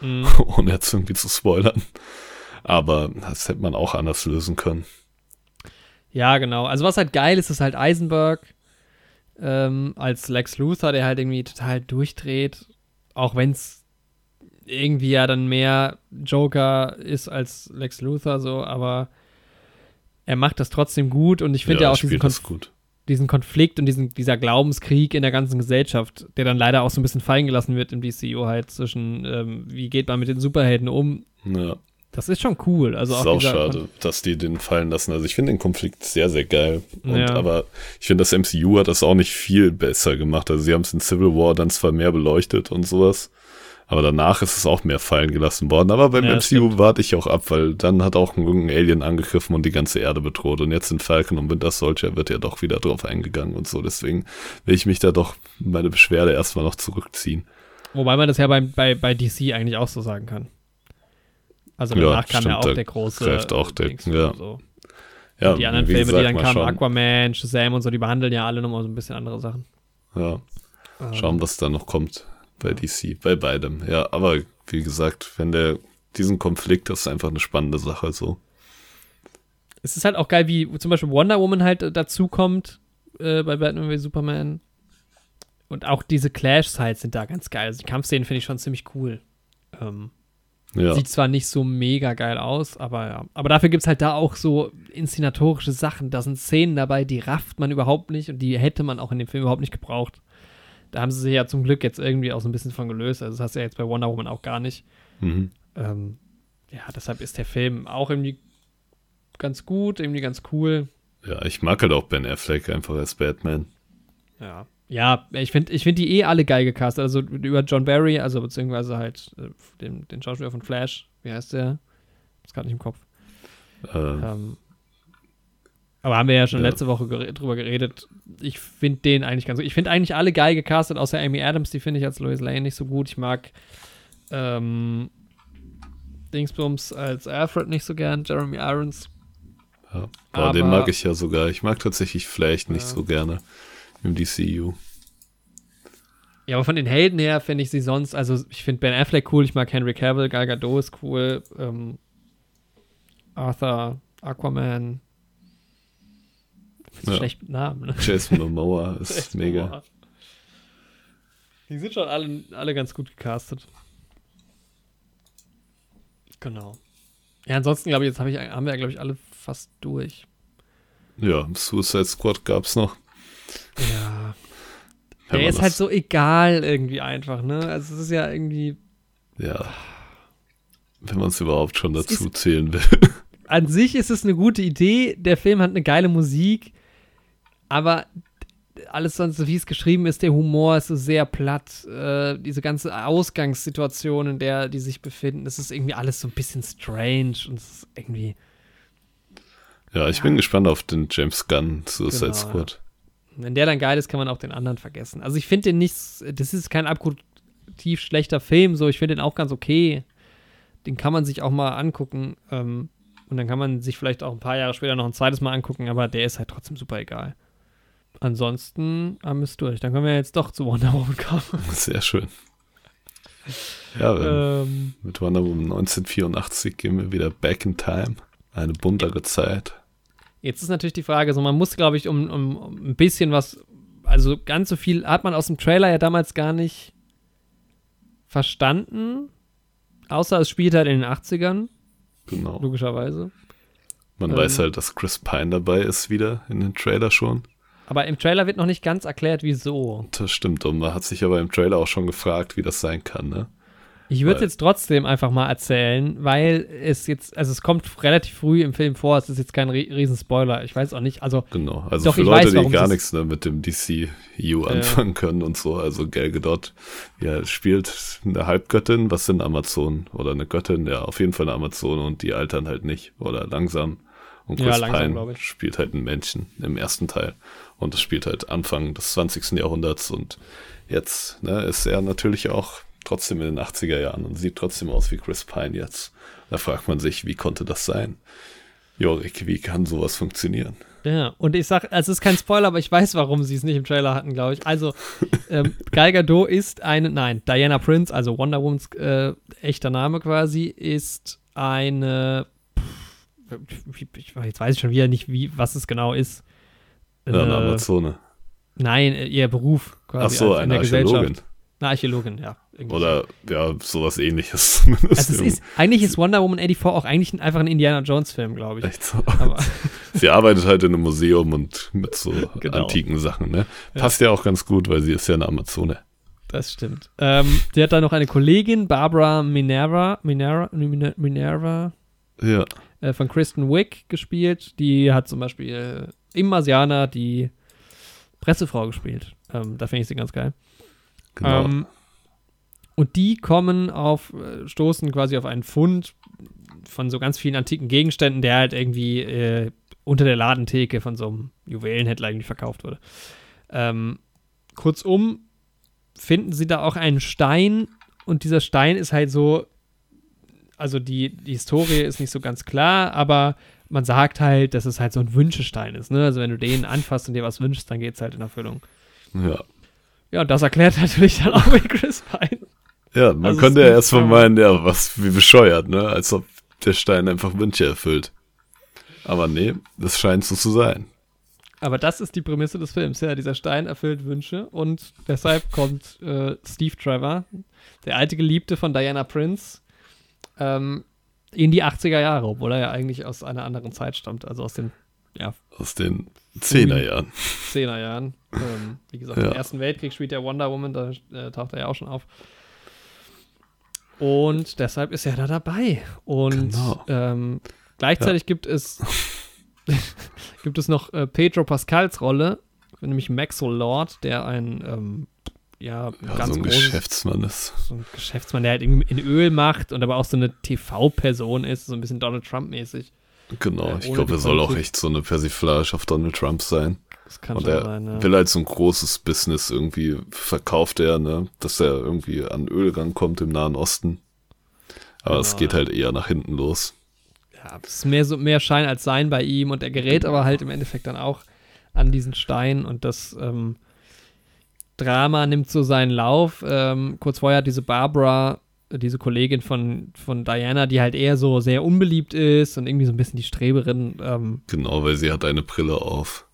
Mhm. Ohne jetzt irgendwie zu spoilern. Aber das hätte man auch anders lösen können. Ja, genau. Also was halt geil ist, ist halt Eisenberg ähm, als Lex Luthor, der halt irgendwie total durchdreht, auch wenn es irgendwie ja dann mehr Joker ist als Lex Luthor so, aber er macht das trotzdem gut und ich finde ja, ja, auch diesen, Konf diesen, Konflikt und diesen, dieser Glaubenskrieg in der ganzen Gesellschaft, der dann leider auch so ein bisschen fallen gelassen wird im DCU halt zwischen, ähm, wie geht man mit den Superhelden um. Ja. Das ist schon cool. Also auch, auch schade, dass die den fallen lassen. Also ich finde den Konflikt sehr, sehr geil. Und, ja. Aber ich finde, das MCU hat das auch nicht viel besser gemacht. Also sie haben es in Civil War dann zwar mehr beleuchtet und sowas. Aber danach ist es auch mehr fallen gelassen worden. Aber beim ja, MCU warte ich auch ab, weil dann hat auch ein Alien angegriffen und die ganze Erde bedroht. Und jetzt in Falcon und Winter Soldier wird ja doch wieder drauf eingegangen und so. Deswegen will ich mich da doch meine Beschwerde erstmal noch zurückziehen. Wobei man das ja bei, bei, bei DC eigentlich auch so sagen kann. Also danach ja, kam stimmt, ja auch der große. Greift auch der, ja. So. ja. die anderen Filme, gesagt, die dann kamen, schauen. Aquaman, Shazam und so, die behandeln ja alle nochmal so ein bisschen andere Sachen. Ja. Ähm. Schauen, was da noch kommt bei. DC, bei beidem. Ja, aber wie gesagt, wenn der diesen Konflikt, das ist einfach eine spannende Sache so. Es ist halt auch geil, wie zum Beispiel Wonder Woman halt dazu kommt äh, bei Batman wie Superman. Und auch diese Clashs halt sind da ganz geil. Also die Kampfszenen finde ich schon ziemlich cool. Ähm, ja. Sieht zwar nicht so mega geil aus, aber ja. Aber dafür gibt es halt da auch so inszenatorische Sachen. Da sind Szenen dabei, die rafft man überhaupt nicht und die hätte man auch in dem Film überhaupt nicht gebraucht. Da haben sie sich ja zum Glück jetzt irgendwie auch so ein bisschen von gelöst. Also das hast du ja jetzt bei Wonder Woman auch gar nicht. Mhm. Ähm, ja, deshalb ist der Film auch irgendwie ganz gut, irgendwie ganz cool. Ja, ich mag halt auch Ben Affleck einfach als Batman. Ja. Ja, ich finde ich find die eh alle geil gecastet. Also über John Barry, also beziehungsweise halt äh, den, den Schauspieler von Flash. Wie heißt der? Ist gerade nicht im Kopf. Ähm. Ähm, aber haben wir ja schon ja. letzte Woche ger drüber geredet. Ich finde den eigentlich ganz gut. Ich finde eigentlich alle geil gecastet, außer Amy Adams, die finde ich als Lois Lane nicht so gut. Ich mag ähm, Dingsbums als Alfred nicht so gern, Jeremy Irons. Ja, aber, den mag ich ja sogar. Ich mag tatsächlich Flash nicht ja. so gerne im DCU. Ja, aber von den Helden her finde ich sie sonst, also ich finde Ben Affleck cool, ich mag Henry Cavill, Gal Gadot ist cool, ähm, Arthur, Aquaman. Ja. Schlecht mit Namen, ne? Jason Momoa ist mega. Momoa. Die sind schon alle, alle ganz gut gecastet. Genau. Ja, ansonsten glaube ich, jetzt hab ich, haben wir ja, glaube ich, alle fast durch. Ja, Suicide Squad gab es noch. Ja. Der ist halt so egal irgendwie einfach, ne? Also es ist ja irgendwie. Ja. Wenn man es überhaupt schon dazu ist, zählen will. An sich ist es eine gute Idee. Der Film hat eine geile Musik. Aber alles sonst, wie es geschrieben ist, der Humor ist so sehr platt. Äh, diese ganze Ausgangssituation, in der die sich befinden, das ist irgendwie alles so ein bisschen strange und es ist irgendwie. Ja, ich ja. bin gespannt auf den James Gunn Suicide genau, Squad. Ja. Wenn der dann geil ist, kann man auch den anderen vergessen. Also ich finde den nicht, das ist kein abgrundtief schlechter Film, so ich finde den auch ganz okay. Den kann man sich auch mal angucken. Ähm, und dann kann man sich vielleicht auch ein paar Jahre später noch ein zweites Mal angucken, aber der ist halt trotzdem super egal. Ansonsten haben wir es durch. Dann können wir jetzt doch zu Wonder Woman kommen. Sehr schön. Ja, ähm, mit Wonder Woman 1984 gehen wir wieder back in time. Eine buntere Zeit. Jetzt ist natürlich die Frage, so man muss, glaube ich, um, um, um, ein bisschen was, also ganz so viel hat man aus dem Trailer ja damals gar nicht verstanden, außer es spielt halt in den 80ern. Genau. Logischerweise. Man ähm, weiß halt, dass Chris Pine dabei ist wieder in den Trailer schon. Aber im Trailer wird noch nicht ganz erklärt, wieso. Das stimmt. Und man hat sich aber im Trailer auch schon gefragt, wie das sein kann, ne? Ich würde es jetzt trotzdem einfach mal erzählen, weil es jetzt, also es kommt relativ früh im Film vor, es ist jetzt kein riesen Spoiler, ich weiß auch nicht, also Genau, also doch, für Leute, weiß, die gar nichts ne, mit dem DCU anfangen äh, können und so, also Gal Gadot, ja, spielt eine Halbgöttin, was sind Amazonen oder eine Göttin, ja, auf jeden Fall eine Amazone und die altern halt nicht oder langsam und Chris ja, langsam, Pine spielt halt einen Menschen im ersten Teil und es spielt halt Anfang des 20. Jahrhunderts und jetzt ne, ist er natürlich auch trotzdem in den 80er Jahren und sieht trotzdem aus wie Chris Pine jetzt. Da fragt man sich, wie konnte das sein? Jorik, wie kann sowas funktionieren? Ja, und ich sag, also es ist kein Spoiler, aber ich weiß, warum sie es nicht im Trailer hatten, glaube ich. Also, ähm, Gal Gadot ist eine, nein, Diana Prince, also Wonder Womans äh, echter Name quasi, ist eine, ich, jetzt weiß ich schon wieder nicht, wie, was es genau ist. Ja, eine äh, Amazone. Nein, äh, ihr Beruf quasi. Ach so, eine Archäologin. Eine Archäologin, ja. Oder ja, sowas ähnliches. Also es ist, eigentlich ist Wonder Woman 84 auch eigentlich einfach ein Indiana Jones-Film, glaube ich. Echt so. Sie arbeitet halt in einem Museum und mit so genau. antiken Sachen, ne? Passt ja. ja. auch ganz gut, weil sie ist ja eine Amazone. Das stimmt. Ähm, die hat da noch eine Kollegin, Barbara Minerva, Minerva, Minerva ja. Äh, von Kristen Wick gespielt. Die hat zum Beispiel im Marsianer die Pressefrau gespielt. Ähm, da finde ich sie ganz geil. Genau. Ähm, und die kommen auf, äh, stoßen quasi auf einen Fund von so ganz vielen antiken Gegenständen, der halt irgendwie äh, unter der Ladentheke von so einem Juwelenhändler irgendwie verkauft wurde. Ähm, kurzum finden sie da auch einen Stein und dieser Stein ist halt so, also die, die Historie ist nicht so ganz klar, aber man sagt halt, dass es halt so ein Wünschestein ist. Ne? Also wenn du den anfasst und dir was wünschst, dann geht es halt in Erfüllung. Ja. Ja, und das erklärt natürlich dann auch mit Chris Pine. Ja, man also könnte ja erstmal meinen, ja, was, wie bescheuert, ne? Als ob der Stein einfach Wünsche erfüllt. Aber nee, das scheint so zu sein. Aber das ist die Prämisse des Films, ja. Dieser Stein erfüllt Wünsche und deshalb kommt äh, Steve Trevor, der alte Geliebte von Diana Prince, ähm, in die 80er Jahre, obwohl er ja eigentlich aus einer anderen Zeit stammt, also aus den, ja. Aus den Zehnerjahren. Zehnerjahren. Ähm, wie gesagt, ja. im Ersten Weltkrieg spielt der Wonder Woman, da äh, taucht er ja auch schon auf. Und deshalb ist er da dabei. Und genau. ähm, gleichzeitig ja. gibt es gibt es noch äh, Pedro Pascals Rolle, nämlich Maxwell Lord, der ein ähm, ja, ja, ganz so ein großes, Geschäftsmann ist. So ein Geschäftsmann, der halt in Öl macht und aber auch so eine TV-Person ist, so ein bisschen Donald Trump-mäßig. Genau, äh, ich glaube, er soll auch echt so eine Persiflage auf Donald Trump sein. Das kann und er sein, ja. will halt so ein großes Business irgendwie verkauft er, ne, dass er irgendwie an Ölgang kommt im Nahen Osten. Aber es genau, geht halt eher nach hinten los. Ja, es ist mehr so mehr Schein als Sein bei ihm und er gerät aber halt im Endeffekt dann auch an diesen Stein und das ähm, Drama nimmt so seinen Lauf. Ähm, kurz vorher hat diese Barbara, diese Kollegin von, von Diana, die halt eher so sehr unbeliebt ist und irgendwie so ein bisschen die Streberin. Ähm, genau, weil sie hat eine Brille auf.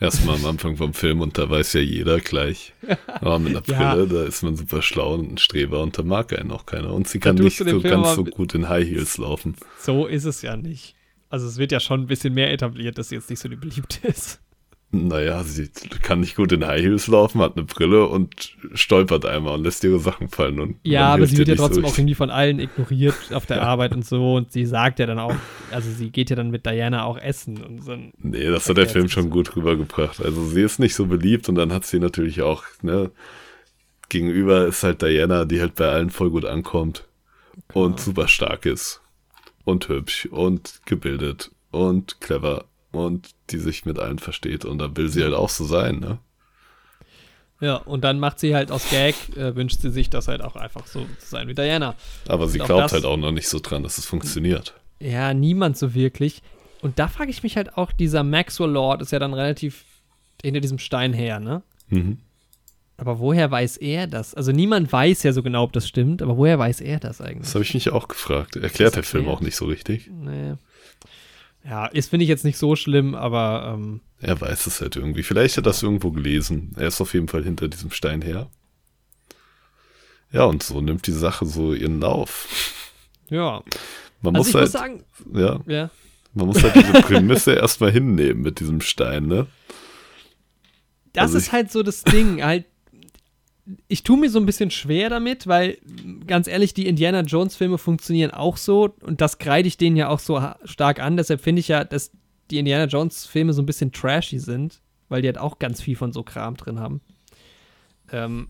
Erstmal am Anfang vom Film und da weiß ja jeder gleich. Aber mit einer Brille, ja. da ist man super schlau und ein Streber und da mag einen auch keiner. Und sie kann nicht so ganz so gut in High Heels laufen. So ist es ja nicht. Also es wird ja schon ein bisschen mehr etabliert, dass sie jetzt nicht so die beliebte ist. Naja, sie kann nicht gut in High Heels laufen, hat eine Brille und stolpert einmal und lässt ihre Sachen fallen. Und ja, aber sie wird ja trotzdem auch irgendwie von allen ignoriert auf der Arbeit und so. Und sie sagt ja dann auch, also sie geht ja dann mit Diana auch essen. Und so nee, das hat der Film schon gut rübergebracht. Also sie ist nicht so beliebt und dann hat sie natürlich auch, ne, gegenüber ist halt Diana, die halt bei allen voll gut ankommt genau. und super stark ist und hübsch und gebildet und clever und die sich mit allen versteht. Und da will sie halt auch so sein, ne? Ja, und dann macht sie halt aus Gag, äh, wünscht sie sich das halt auch einfach so zu sein wie Diana. Aber sie glaubt halt auch noch nicht so dran, dass es funktioniert. Ja, niemand so wirklich. Und da frage ich mich halt auch, dieser Maxwell Lord ist ja dann relativ hinter diesem Stein her, ne? Mhm. Aber woher weiß er das? Also niemand weiß ja so genau, ob das stimmt, aber woher weiß er das eigentlich? Das habe ich mich auch gefragt. Erklärt der Film auch nicht so richtig. Nee. Ja, ist, finde ich jetzt nicht so schlimm, aber. Ähm, er weiß es halt irgendwie. Vielleicht hat er das irgendwo gelesen. Er ist auf jeden Fall hinter diesem Stein her. Ja, und so nimmt die Sache so ihren Lauf. Ja. Man also muss halt. Muss sagen, ja, ja. Man muss halt diese Prämisse erstmal hinnehmen mit diesem Stein, ne? Das also ist halt so das Ding. Halt, ich tue mir so ein bisschen schwer damit, weil ganz ehrlich, die Indiana Jones Filme funktionieren auch so und das kreide ich denen ja auch so stark an. Deshalb finde ich ja, dass die Indiana Jones Filme so ein bisschen trashy sind, weil die halt auch ganz viel von so Kram drin haben. Ähm,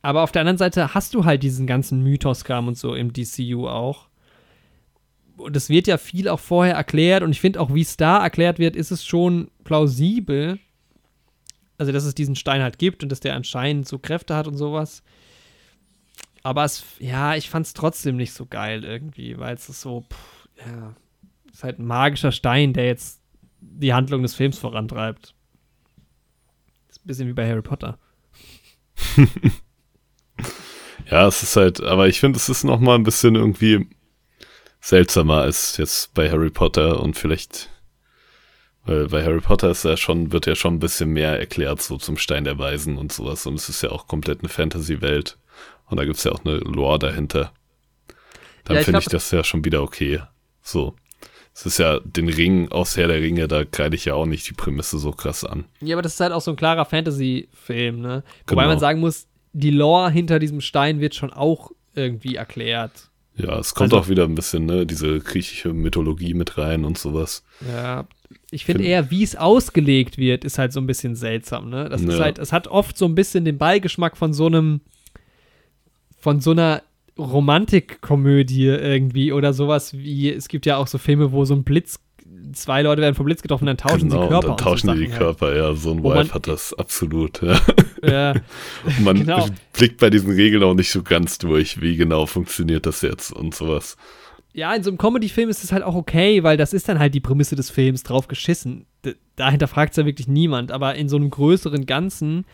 aber auf der anderen Seite hast du halt diesen ganzen Mythos-Kram und so im DCU auch. Und es wird ja viel auch vorher erklärt und ich finde auch, wie es da erklärt wird, ist es schon plausibel also, dass es diesen Stein halt gibt und dass der anscheinend so Kräfte hat und sowas. Aber es, ja, ich fand es trotzdem nicht so geil irgendwie, weil es ist so, pff, ja, ist halt ein magischer Stein, der jetzt die Handlung des Films vorantreibt. Ist ein bisschen wie bei Harry Potter. ja, es ist halt, aber ich finde, es ist noch mal ein bisschen irgendwie seltsamer als jetzt bei Harry Potter und vielleicht, weil bei Harry Potter ist ja schon, wird ja schon ein bisschen mehr erklärt, so zum Stein der Weisen und sowas. Und es ist ja auch komplett eine Fantasy-Welt. Und da gibt's ja auch eine Lore dahinter. Dann Ja, finde ich das ja schon wieder okay. So. Es ist ja den Ring aus Herr der Ringe, da kreide ich ja auch nicht die Prämisse so krass an. Ja, aber das ist halt auch so ein klarer Fantasy-Film, ne? Wobei Genau. man sagen muss, die Lore hinter diesem Stein wird schon auch irgendwie erklärt. Ja, es kommt Also- auch wieder ein bisschen, ne, diese griechische Mythologie mit rein und sowas. Ja, ich finde Find- eher, wie es ausgelegt wird, ist halt so ein bisschen seltsam, ne? Das ist Ja. halt, es hat oft so ein bisschen den Beigeschmack von so einem, von so einer Romantikkomödie irgendwie oder sowas wie, es gibt ja auch so Filme, wo so ein Blitz, zwei Leute werden vom Blitz getroffen, dann tauschen genau, sie Körper und dann und so tauschen die die Sachen halt. Körper, ja, so ein Wo Wife hat das absolut, ja. Ja, Und man Genau. blickt bei diesen Regeln auch nicht so ganz durch, wie genau funktioniert das jetzt und sowas. Ja, in so einem Comedy-Film ist es halt auch okay, weil das ist dann halt die Prämisse des Films drauf geschissen. Dahinter fragt es ja wirklich niemand, aber in so einem größeren Ganzen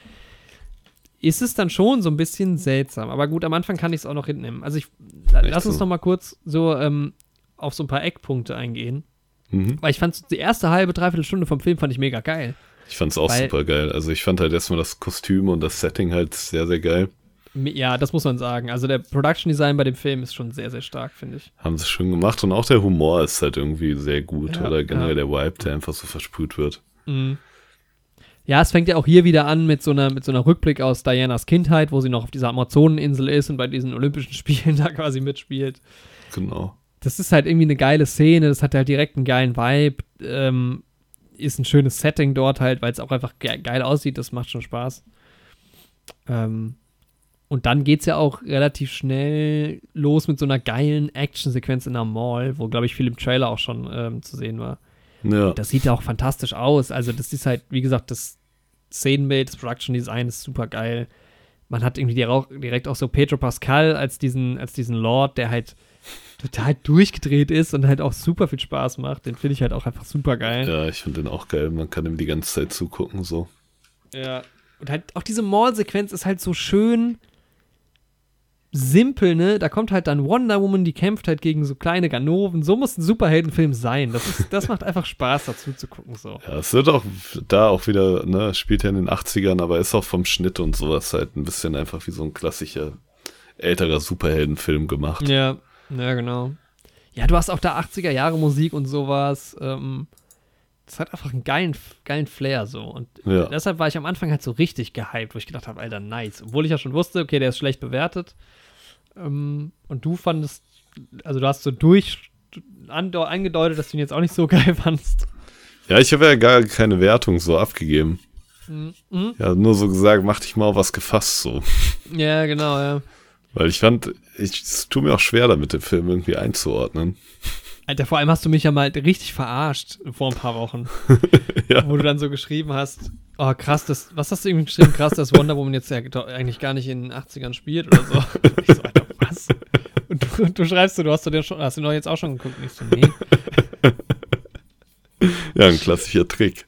ist es dann schon so ein bisschen seltsam. Aber gut, am Anfang kann ich es auch noch hinnehmen. Also ich, Echt lass uns so? noch mal kurz so ähm, auf so ein paar Eckpunkte eingehen. Mhm. Weil ich fand, die erste halbe, dreiviertel Stunde vom Film fand ich mega geil. Ich fand's auch Weil- super geil. Also ich fand halt erstmal das Kostüm und das Setting halt sehr, sehr geil. Ja, das muss man sagen. Also der Production Design bei dem Film ist schon sehr, sehr stark, finde ich. Haben sie schön gemacht und auch der Humor ist halt irgendwie sehr gut. Ja, oder generell ja. der Vibe, der einfach so versprüht wird. Mhm. Ja, es fängt ja auch hier wieder an mit so einer, mit so einer Rückblick aus Dianas Kindheit, wo sie noch auf dieser Amazoneninsel ist und bei diesen Olympischen Spielen da quasi mitspielt. Genau. Das ist halt irgendwie eine geile Szene, das hat halt direkt einen geilen Vibe, ähm, ist ein schönes Setting dort halt, weil es auch einfach ge geil aussieht, das macht schon Spaß. Ähm, und dann geht's ja auch relativ schnell los mit so einer geilen Actionsequenz in der Mall, wo, glaube ich, viel im Trailer auch schon ähm, zu sehen war. Ja. Das sieht ja auch fantastisch aus. Also, das ist halt, wie gesagt, das Szenenbild, das Production Design ist super geil. Man hat irgendwie direkt auch so Pedro Pascal als diesen, als diesen Lord, der halt total durchgedreht ist und halt auch super viel Spaß macht. Den finde ich halt auch einfach super geil. ja, ich finde den auch geil. Man kann ihm die ganze Zeit zugucken, so. Ja. Und halt auch diese Mall-Sequenz ist halt so schön simpel, ne? Da kommt halt dann Wonder Woman, die kämpft halt gegen so kleine Ganoven. So muss ein Superheldenfilm sein. Das, ist, das macht einfach Spaß, dazu zu gucken, so. Ja, es wird auch da auch wieder, ne, spielt ja in den 80ern, aber ist auch vom Schnitt und sowas halt ein bisschen einfach wie so ein klassischer älterer Superheldenfilm gemacht. Ja, ja, genau. Ja, du hast auch da 80er Jahre Musik und sowas. Ähm, das hat einfach einen geilen, geilen Flair so. Und Ja. deshalb war ich am Anfang halt so richtig gehypt, wo ich gedacht habe, Alter, nice. Obwohl ich ja schon wusste, okay, der ist schlecht bewertet. Ähm, und du fandest, also du hast so durch angedeutet, dass du ihn jetzt auch nicht so geil fandst. Ja, ich habe ja gar keine Wertung so abgegeben. Mhm. Ja, nur so gesagt, mach dich mal auf was gefasst so. Ja, genau, ja. Weil ich fand, ich, es tut mir auch schwer damit, den Film irgendwie einzuordnen. Alter, vor allem hast du mich ja mal richtig verarscht vor ein paar Wochen. Ja. Wo du dann so geschrieben hast, oh krass, das, was hast du irgendwie geschrieben? Krass, dass Wonder Woman jetzt ja eigentlich gar nicht in den 80ern spielt oder so. Und ich so, Alter, was? Und du, und du schreibst so, du hast, du den schon, hast du den doch jetzt auch schon geguckt. Und ich so, nee. Ja, ein klassischer Trick.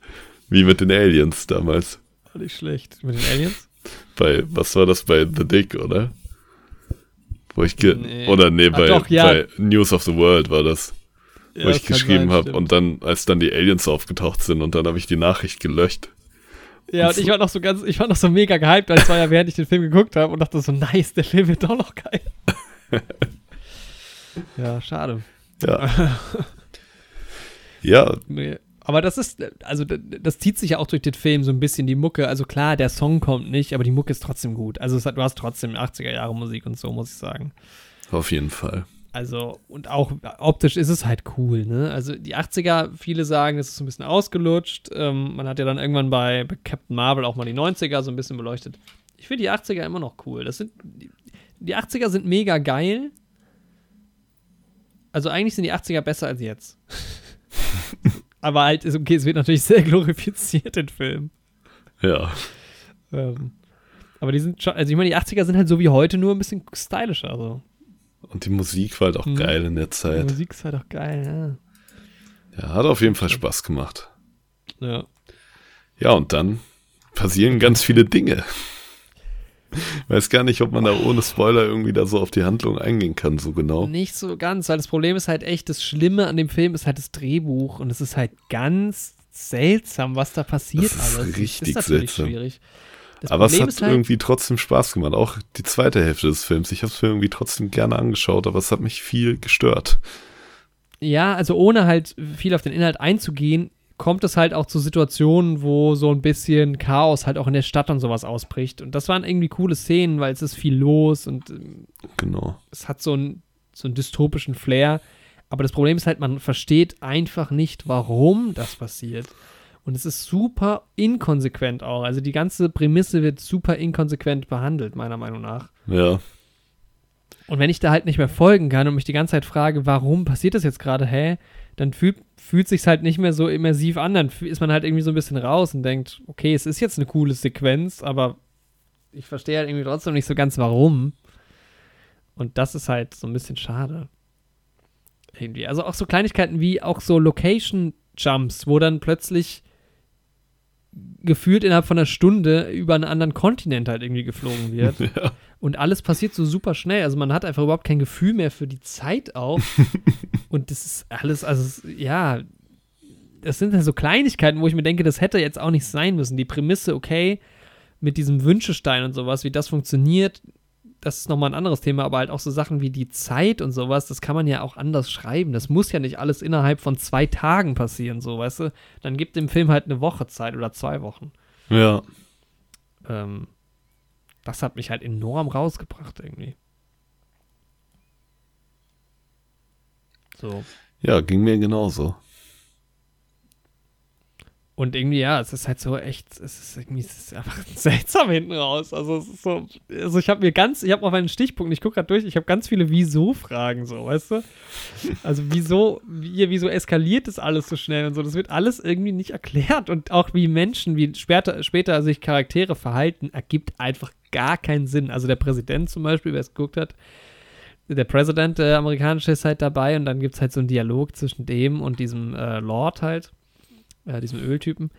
Wie mit den Aliens damals. War nicht schlecht. Mit den Aliens? Bei, was war das bei The Dick, oder? Wo ich ge Nee. oder nee, Ah, bei, doch, ja. bei News of the World war das, Ja, wo ich geschrieben habe und dann, als dann die Aliens aufgetaucht sind und dann habe ich die Nachricht gelöscht. Ja, und ich war noch so ganz, ich war noch so mega gehypt, weil es war ja, während ich den Film geguckt habe und dachte so, nice, der Film wird doch noch geil. ja, schade. Ja. ja, Nee. Aber das ist, also das zieht sich ja auch durch den Film so ein bisschen die Mucke. Also klar, der Song kommt nicht, aber die Mucke ist trotzdem gut. Also hat, du hast trotzdem 80er Jahre Musik und so, muss ich sagen. auf jeden Fall. Also, und auch optisch ist es halt cool, ne? Also die 80er, viele sagen, es ist so ein bisschen ausgelutscht. Ähm, man hat ja dann irgendwann bei, bei Captain Marvel auch mal die 90er so ein bisschen beleuchtet. Ich finde die 80er immer noch cool. Das sind, die, die 80er sind mega geil. Also eigentlich sind die 80er besser als jetzt. Aber halt, ist okay, es wird natürlich sehr glorifiziert in Filmen. Ja. Ähm, aber die sind schon, also ich meine, die 80er sind halt so wie heute, nur ein bisschen stylischer. So. Und die Musik war halt auch Mhm. geil in der Die Zeit. Musik ist halt auch geil, Ja, hat auf jeden Fall Spaß gemacht. ja. ja. Ja, und dann passieren ganz viele Dinge. Weiß gar nicht, ob man da ohne Spoiler irgendwie da so auf die Handlung eingehen kann, so genau. Nicht so ganz, weil das Problem ist halt echt, das Schlimme an dem Film ist halt das Drehbuch und es ist halt ganz seltsam, was da passiert Das ist alles. richtig das ist natürlich seltsam. schwierig. Das aber es Problem hat ist halt, irgendwie trotzdem Spaß gemacht. Auch die zweite Hälfte des Films. Ich habe es mir irgendwie trotzdem gerne angeschaut, aber es hat mich viel gestört. Ja, also ohne halt viel auf den Inhalt einzugehen, kommt es halt auch zu Situationen, wo so ein bisschen Chaos halt auch in der Stadt und sowas ausbricht. Und das waren irgendwie coole Szenen, weil es ist viel los und ähm, Genau. es hat so einen, so einen dystopischen Flair. Aber das Problem ist halt, man versteht einfach nicht, warum das passiert. Und es ist super inkonsequent auch. Also die ganze Prämisse wird super inkonsequent behandelt, meiner Meinung nach. Ja. Und wenn ich da halt nicht mehr folgen kann und mich die ganze Zeit frage, warum passiert das jetzt gerade, hä? Dann fühlt, fühlt sich halt nicht mehr so immersiv an. Dann ist man halt irgendwie so ein bisschen raus und denkt, okay, es ist jetzt eine coole Sequenz, aber ich verstehe halt irgendwie trotzdem nicht so ganz, warum. Und das ist halt so ein bisschen schade. Irgendwie. Also auch so Kleinigkeiten wie auch so Location-Jumps, wo dann plötzlich gefühlt innerhalb von einer Stunde über einen anderen Kontinent halt irgendwie geflogen wird. ja. Und alles passiert so super schnell. Also man hat einfach überhaupt kein Gefühl mehr für die Zeit auch. und das ist alles, also ja, das sind dann so Kleinigkeiten, wo ich mir denke, das hätte jetzt auch nicht sein müssen. Die Prämisse, okay, mit diesem Wünschestein und sowas, wie das funktioniert, das ist nochmal ein anderes Thema, aber halt auch so Sachen wie die Zeit und sowas, das kann man ja auch anders schreiben. Das muss ja nicht alles innerhalb von zwei Tagen passieren, so, weißt du? Dann gibt dem Film halt eine Woche Zeit oder zwei Wochen. Ja. Ähm, das hat mich halt enorm rausgebracht irgendwie. So. Ja, ging mir genauso. Und irgendwie, ja, es ist halt so echt, es ist irgendwie, es ist einfach seltsam hinten raus. Also es ist so, also ich habe mir ganz, ich habe auf einen Stichpunkt, ich gucke gerade durch, ich habe ganz viele Wieso-Fragen so, weißt du? Also wieso, wie, wieso eskaliert das alles so schnell und so? Das wird alles irgendwie nicht erklärt und auch wie Menschen, wie später, später sich Charaktere verhalten, ergibt einfach gar keinen Sinn. Also der Präsident zum Beispiel, wer es geguckt hat, der Präsident, der amerikanische, ist halt dabei und dann gibt es halt so einen Dialog zwischen dem und diesem äh, Lord halt, äh, diesem Öltypen.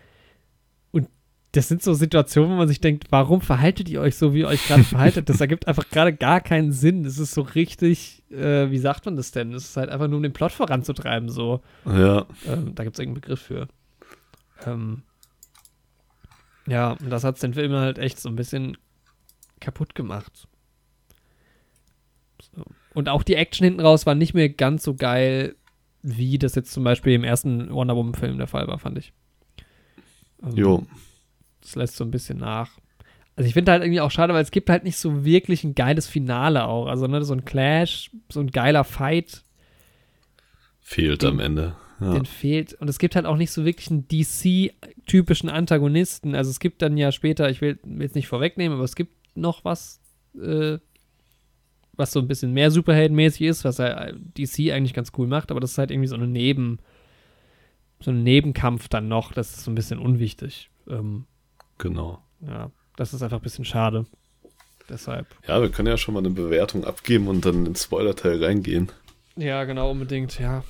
Und das sind so Situationen, wo man sich denkt, warum verhaltet ihr euch so, wie ihr euch gerade verhaltet? Das ergibt einfach gerade gar keinen Sinn. Das ist so richtig, äh, wie sagt man das denn? Das ist halt einfach nur, um den Plot voranzutreiben, so. Ja. Ähm, da gibt es irgendeinen Begriff für. Ähm, ja, und das hat den Film halt echt so ein bisschen kaputt gemacht. So. Und auch die Action hinten raus war nicht mehr ganz so geil, wie das jetzt zum Beispiel im ersten Wonder Woman-Film der Fall war, fand ich. Ähm, Jo. Das lässt so ein bisschen nach. Also ich finde halt irgendwie auch schade, weil es gibt halt nicht so wirklich ein geiles Finale auch. Also ne, so ein Clash, so ein geiler Fight, Fehlt Den- am Ende. Ja. den fehlt. Und es gibt halt auch nicht so wirklich einen DC-typischen Antagonisten. Also es gibt dann ja später, ich will jetzt nicht vorwegnehmen, aber es gibt noch was, äh, was so ein bisschen mehr Superheldenmäßig ist, was ja DC eigentlich ganz cool macht, aber das ist halt irgendwie so eine Neben, so ein Nebenkampf dann noch. Das ist so ein bisschen unwichtig. Ähm, Genau. ja, das ist einfach ein bisschen schade. Deshalb. Ja, wir können ja schon mal eine Bewertung abgeben und dann in den Spoiler-Teil reingehen. Ja, genau, unbedingt, ja.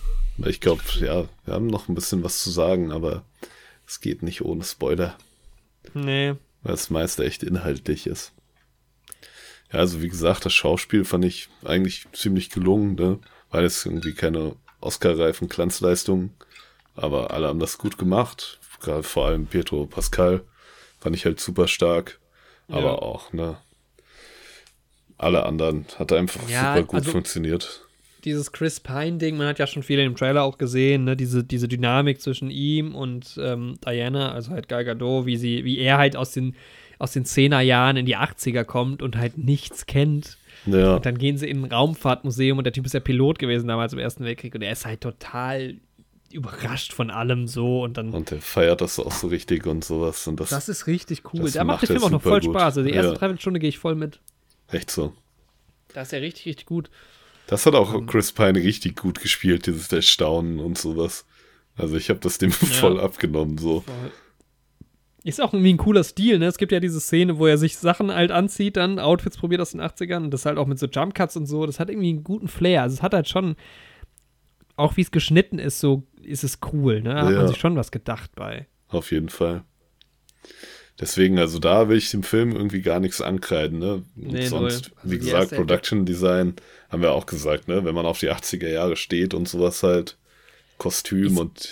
Ich glaube, ja, wir haben noch ein bisschen was zu sagen, aber es geht nicht ohne Spoiler, Nee. weil das meiste echt inhaltlich ist. Ja, also wie gesagt, das Schauspiel fand ich eigentlich ziemlich gelungen, ne? Weil es irgendwie keine Oscar-reifen Glanzleistungen, aber alle haben das gut gemacht. Gerade vor allem Pietro Pascal fand ich halt super stark, aber Ja. auch, ne? Alle anderen hat einfach Ja, super gut also- funktioniert. dieses Chris Pine-Ding, man hat ja schon viel dem Trailer auch gesehen, ne? diese, diese Dynamik zwischen ihm und ähm, Diana, also halt Gal Gadot, wie sie, wie er halt aus den, aus den 10er Jahren in die 80er kommt und halt nichts kennt. Ja, Und dann gehen sie in ein Raumfahrtmuseum und der Typ ist ja Pilot gewesen damals im Ersten Weltkrieg und er ist halt total überrascht von allem so und dann. und der feiert das auch so richtig und sowas. Und das, das ist richtig cool. das Da macht der er Film auch noch voll gut. Spaß. Also die erste Ja. Dreiviertelstunde gehe ich voll mit. echt so. Da ist er richtig, richtig gut. Das hat auch Ähm. Chris Pine richtig gut gespielt, dieses Erstaunen und sowas. Also ich habe das dem voll abgenommen, so. Ist auch irgendwie ein cooler Stil, ne? Es gibt ja diese Szene, wo er sich Sachen halt anzieht, dann Outfits probiert aus den 80ern und das halt auch mit so Jumpcuts und so. Das hat irgendwie einen guten Flair. Also es hat halt schon, auch wie es geschnitten ist, so ist es cool, ne? Da hat Ja. man sich schon was gedacht bei. Auf jeden Fall. Deswegen, also da will ich dem Film irgendwie gar nichts ankreiden, ne? Nee, Sonst, also wie gesagt, Production Design haben wir auch gesagt, ne? Wenn man auf die 80er Jahre steht und sowas halt, Kostüm Ist- und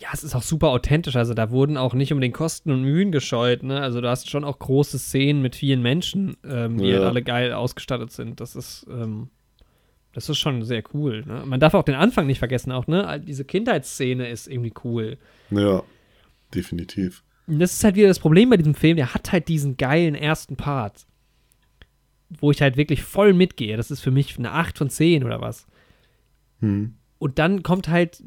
Ja, es ist auch super authentisch. Also da wurden auch nicht um den Kosten und Mühen gescheut. Ne? Also du hast schon auch große Szenen mit vielen Menschen, ähm, die Ja. halt alle geil ausgestattet sind. Das ist, ähm, das ist schon sehr cool. Ne? Man darf auch den Anfang nicht vergessen. Auch ne, diese Kindheitsszene ist irgendwie cool. ja, definitiv. Und das ist halt wieder das Problem bei diesem Film. Der hat halt diesen geilen ersten Part, wo ich halt wirklich voll mitgehe. Das ist für mich eine 8 von 10 oder was. Hm. Und dann kommt halt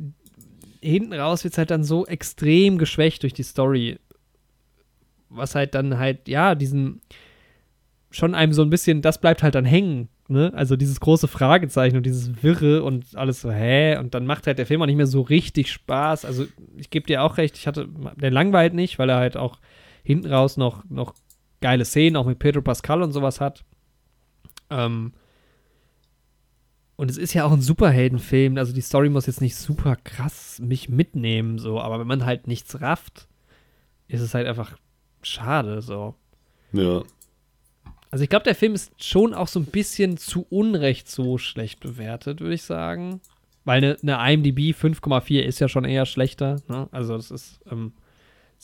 hinten raus wird es halt dann so extrem geschwächt durch die Story. Was halt dann halt, ja, diesen schon einem so ein bisschen, das bleibt halt dann hängen, ne? Also dieses große Fragezeichen und dieses Wirre und alles so, hä? Und dann macht halt der Film auch nicht mehr so richtig Spaß. Also ich gebe dir auch recht, ich hatte, der langweilt nicht, weil er halt auch hinten raus noch, noch geile Szenen, auch mit Pedro Pascal und sowas hat. Ähm, und es ist ja auch ein Superheldenfilm, also die Story muss jetzt nicht super krass mich mitnehmen, so, aber wenn man halt nichts rafft, ist es halt einfach schade, so. Ja, Also ich glaube, der Film ist schon auch so ein bisschen zu Unrecht so schlecht bewertet, würde ich sagen. Weil eine, eine IMDb 5,4 ist ja schon eher schlechter. Ne? Also das ist, ähm,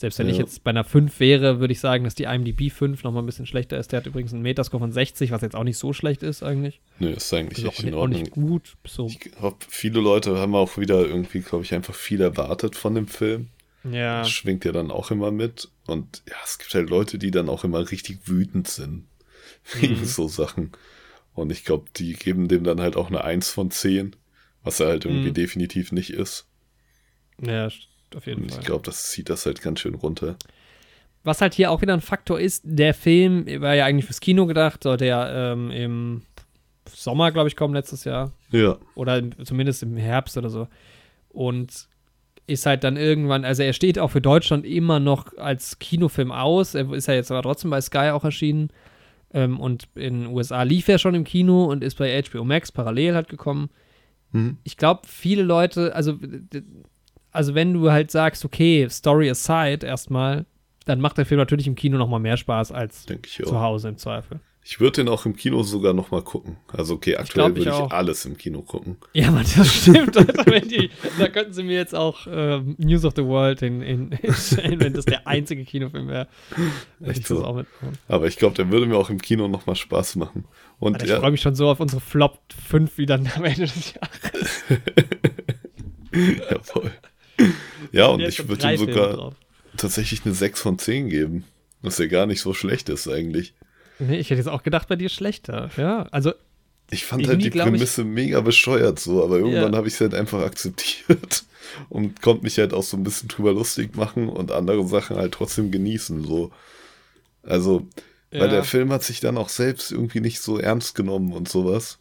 selbst wenn ich Ja. jetzt bei einer 5 wäre, würde ich sagen, dass die IMDb 5 nochmal ein bisschen schlechter ist. Der hat übrigens einen Metascore von 60, was jetzt auch nicht so schlecht ist eigentlich. ne, ist eigentlich echt auch, in nicht, auch nicht Ordnung. gut. So, Ich glaube, viele Leute haben auch wieder irgendwie, glaube ich, einfach viel erwartet von dem Film. ja. Das schwingt ja dann auch immer mit. Und ja, es gibt halt Leute, die dann auch immer richtig wütend sind. Wegen Mhm. so Sachen. Und ich glaube, die geben dem dann halt auch eine 1 von 10, was er halt irgendwie Mhm. definitiv nicht ist. Ja, auf jeden Und Fall. ich glaube, das zieht das halt ganz schön runter. Was halt hier auch wieder ein Faktor ist, der Film war ja eigentlich fürs Kino gedacht, sollte ja ähm, im Sommer, glaube ich, kommen letztes Jahr. Ja. Oder im, zumindest im Herbst oder so. Und ist halt dann irgendwann, also er steht auch für Deutschland immer noch als Kinofilm aus. Er ist ja jetzt aber trotzdem bei Sky auch erschienen. Ähm, und in den USA lief er schon im Kino und ist bei HBO Max parallel halt gekommen. Mhm. Ich glaube, viele Leute, also, also wenn du halt sagst, okay, Story aside erstmal, dann macht der Film natürlich im Kino noch mal mehr Spaß als ich zu. Hause im Zweifel. Ich würde den auch im Kino sogar noch mal gucken. Also okay, aktuell ich würde ich auch. alles im Kino gucken. Ja, Mann, das stimmt. Wenn die, da könnten sie mir jetzt auch ähm, News of the World in, in, stellen, wenn das der einzige Kinofilm wäre. Echt ich das so. auch mitmachen. Aber ich glaube, der würde mir auch im Kino noch mal Spaß machen. Und Alter, ich ja, freue mich schon so auf unsere Flop 5 wieder am Ende des Jahres. jawohl. Ja, und ich würde ihm sogar drauf. tatsächlich eine 6 von 10 geben. Was ja gar nicht so schlecht ist eigentlich. Nee, ich hätte jetzt auch gedacht, bei dir schlechter. Ja, also Ich fand halt die glaub ich- Prämisse mega bescheuert so, aber irgendwann Ja. habe ich es halt einfach akzeptiert und konnte mich halt auch so ein bisschen drüber lustig machen und andere Sachen halt trotzdem genießen so. Also, weil Ja. der Film hat sich dann auch selbst irgendwie nicht so ernst genommen und sowas.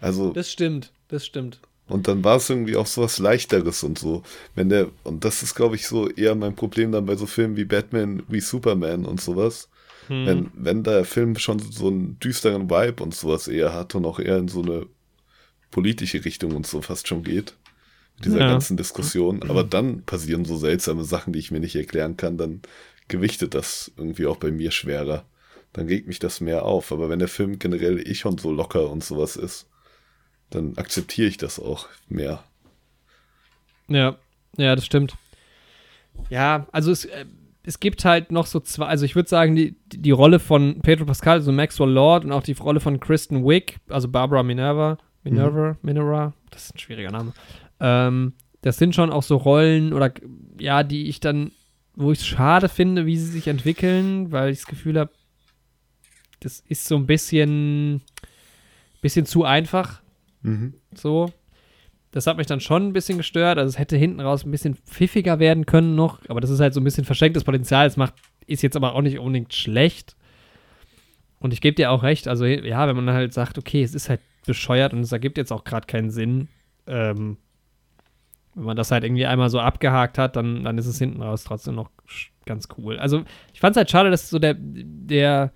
Also, das stimmt, das stimmt. Und dann war es irgendwie auch sowas Leichteres und so. Wenn der, und das ist, glaube ich, so eher mein Problem dann bei so Filmen wie Batman, wie Superman und sowas. Hm. Wenn, wenn der Film schon so einen düsteren Vibe und sowas eher hat und auch eher in so eine politische Richtung und so fast schon geht. Mit dieser Ja. ganzen Diskussion. Aber dann passieren so seltsame Sachen, die ich mir nicht erklären kann. Dann gewichtet das irgendwie auch bei mir schwerer. Dann regt mich das mehr auf. Aber wenn der Film generell eh schon so locker und sowas ist, dann akzeptiere ich das auch mehr. Ja, ja, das stimmt. Ja, also es, äh, es gibt halt noch so zwei, also ich würde sagen, die, die Rolle von Pedro Pascal, also Maxwell Lord und auch die Rolle von Kristen Wiig, also Barbara Minerva, Minerva, Minerva, das ist ein schwieriger Name. Ähm, das sind schon auch so Rollen oder ja, die ich dann, wo ich es schade finde, wie sie sich entwickeln, weil ich das Gefühl habe, das ist so ein bisschen, bisschen zu einfach. Mhm. So. Das hat mich dann schon ein bisschen gestört. Also es hätte hinten raus ein bisschen pfiffiger werden können noch, aber das ist halt so ein bisschen verschenktes Potenzial. Es macht, ist jetzt aber auch nicht unbedingt schlecht. Und ich gebe dir auch recht, also ja, wenn man halt sagt, okay, es ist halt bescheuert und es ergibt jetzt auch gerade keinen Sinn, ähm, wenn man das halt irgendwie einmal so abgehakt hat, dann, dann ist es hinten raus trotzdem noch ganz cool. Also ich fand es halt schade, dass so der, der,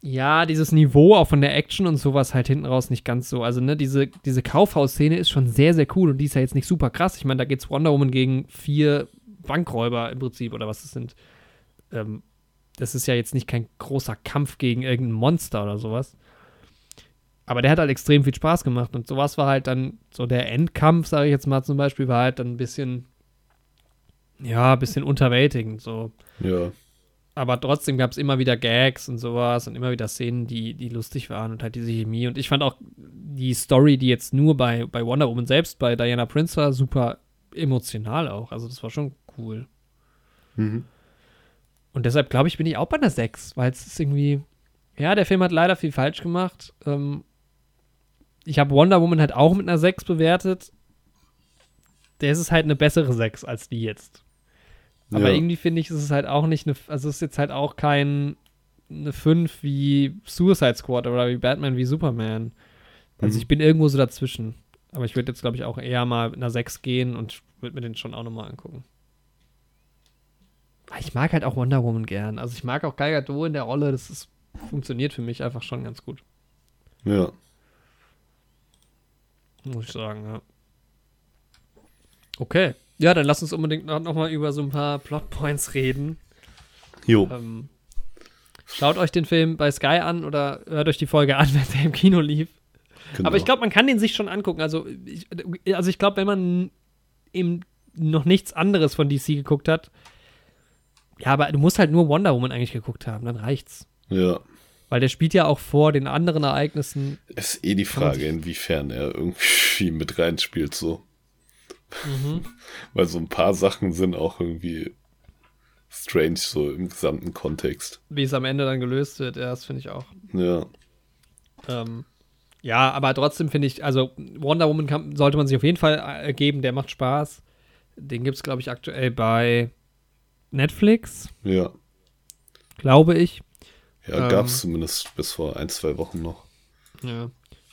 ja, dieses Niveau auch von der Action und sowas halt hinten raus nicht ganz so. Also, ne, diese, diese Kaufhausszene ist schon sehr, sehr cool und die ist ja jetzt nicht super krass. Ich meine, da geht's Wonder Woman gegen vier Bankräuber im Prinzip oder was es sind. ähm, das ist ja jetzt nicht kein großer Kampf gegen irgendein Monster oder sowas. Aber der hat halt extrem viel Spaß gemacht und sowas war halt dann so der Endkampf, sage ich jetzt mal zum Beispiel, war halt dann ein bisschen, ja, ein bisschen unterwältigend so. Ja. Aber trotzdem gab es immer wieder Gags und sowas und immer wieder Szenen, die, die lustig waren und halt diese Chemie. Und ich fand auch die Story, die jetzt nur bei, bei Wonder Woman selbst, bei Diana Prince war, super emotional auch. Also das war schon cool. Mhm. Und deshalb glaube ich, bin ich auch bei einer 6, weil es ist irgendwie, ja, der Film hat leider viel falsch gemacht. Ähm, ich habe Wonder Woman halt auch mit einer 6 bewertet. Der ist halt eine bessere 6 als die jetzt. Aber ja. irgendwie finde ich, ist es halt auch nicht eine, also es ist jetzt halt auch kein eine 5 wie Suicide Squad oder wie Batman wie Superman. Also Mhm. ich bin irgendwo so dazwischen. Aber ich würde jetzt, glaube ich, auch eher mal einer 6 gehen und würde mir den schon auch nochmal angucken. Ah, Ich mag halt auch Wonder Woman gern. Also ich mag auch Gal Gadot in der Rolle. Das ist, funktioniert für mich einfach schon ganz gut. Ja. Muss ich sagen, ja. Okay. Ja, dann lass uns unbedingt noch, mal über so ein paar Plotpoints reden. Jo. Ähm, schaut euch den Film bei Sky an oder hört euch die Folge an, wenn der im Kino lief. Genau. Aber ich glaube, man kann den sich schon angucken. Also ich, also ich glaube, wenn man eben noch nichts anderes von DC geguckt hat, ja, aber du musst halt nur Wonder Woman eigentlich geguckt haben, dann reicht's. Ja. Weil der spielt ja auch vor den anderen Ereignissen. Ist eh die Frage, inwiefern er irgendwie mit reinspielt, so. Mhm. Weil so ein paar Sachen sind auch irgendwie strange, so im gesamten Kontext. Wie es am Ende dann gelöst wird, ja, das finde ich auch. Ja. Ähm, ja, aber trotzdem finde ich, also Wonder Woman kann, sollte man sich auf jeden Fall äh, geben, der macht Spaß. Den gibt es, glaube ich, aktuell bei Netflix, Ja. glaube ich. Ja, Ähm. gab's zumindest bis vor ein, zwei Wochen noch. Ja.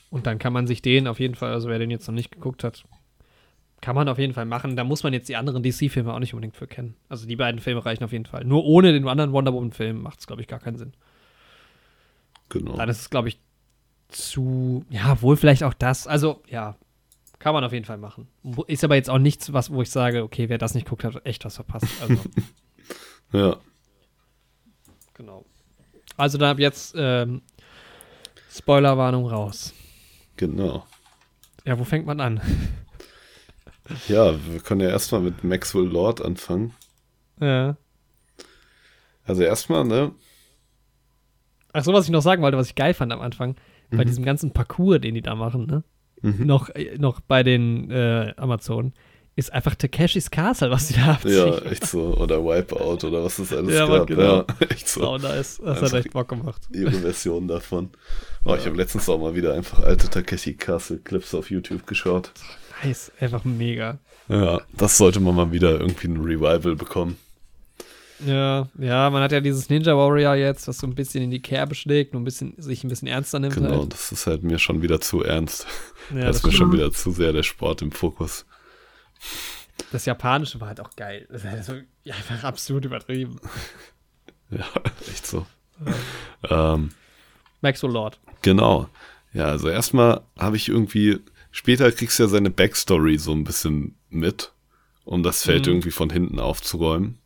Und dann kann man sich den auf jeden Fall, also wer den jetzt noch nicht geguckt hat, kann man auf jeden Fall machen. Da muss man jetzt die anderen DC-Filme auch nicht unbedingt für kennen. Also die beiden Filme reichen auf jeden Fall. Nur ohne den anderen Wonder Woman-Film macht es, glaube ich, gar keinen Sinn. Genau. Dann ist es, glaube ich, zu, ja, wohl vielleicht auch das. Also, ja, kann man auf jeden Fall machen. Ist aber jetzt auch nichts, was, wo ich sage, okay, wer das nicht guckt, hat echt was verpasst. Also, Ja. genau. Also, dann ab jetzt ähm, Spoilerwarnung raus. Genau. Ja, wo fängt man an? Ja, wir können ja erstmal mit Maxwell Lord anfangen. Ja. Also erstmal, ne? Ach so, was ich noch sagen wollte, was ich geil fand am Anfang, bei Mhm. diesem ganzen Parcours, den die da machen, ne? Mhm. Noch, äh, noch bei den äh, Amazonen, ist einfach Takeshis Castle, was die da abziehen. Ja, echt so. Oder Wipeout oder was es alles Ja, gab. genau. Ja, echt so. Sau nice. Das hat Einfach- echt Bock gemacht. Ihre Version davon. Oh, ich habe letztens auch mal wieder einfach alte Takeshi Castle Clips auf YouTube geschaut. Nice, einfach mega. Ja, das sollte man mal wieder irgendwie ein Revival bekommen. Ja, ja, man hat ja dieses Ninja Warrior jetzt, was so ein bisschen in die Kerbe schlägt und ein bisschen, sich ein bisschen ernster nimmt. Genau, Halt. das ist halt mir schon wieder zu ernst. Ja, da das, ist mir schon wieder zu sehr der Sport im Fokus. das Japanische war halt auch geil. Das ist halt so, ja, einfach absolut übertrieben. Ja, echt so. Ähm, Maxwell Lord. genau. Ja, also erstmal habe ich irgendwie, später kriegst du ja seine Backstory so ein bisschen mit, um das Feld Mhm. irgendwie von hinten aufzuräumen.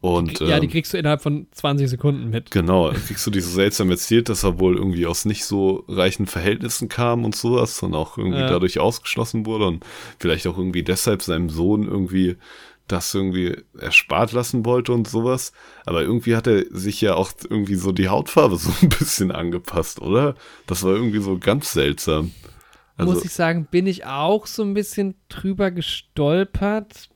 Und ja, die ähm, kriegst du innerhalb von 20 Sekunden mit. Genau, kriegst du die so seltsam erzählt, dass er wohl irgendwie aus nicht so reichen Verhältnissen kam und sowas und auch irgendwie Ja. dadurch ausgeschlossen wurde und vielleicht auch irgendwie deshalb seinem Sohn irgendwie das irgendwie erspart lassen wollte und sowas. Aber irgendwie hat er sich ja auch irgendwie so die Hautfarbe so ein bisschen angepasst, oder? Das war irgendwie so ganz seltsam. Also, Muss ich sagen, bin ich auch so ein bisschen drüber gestolpert.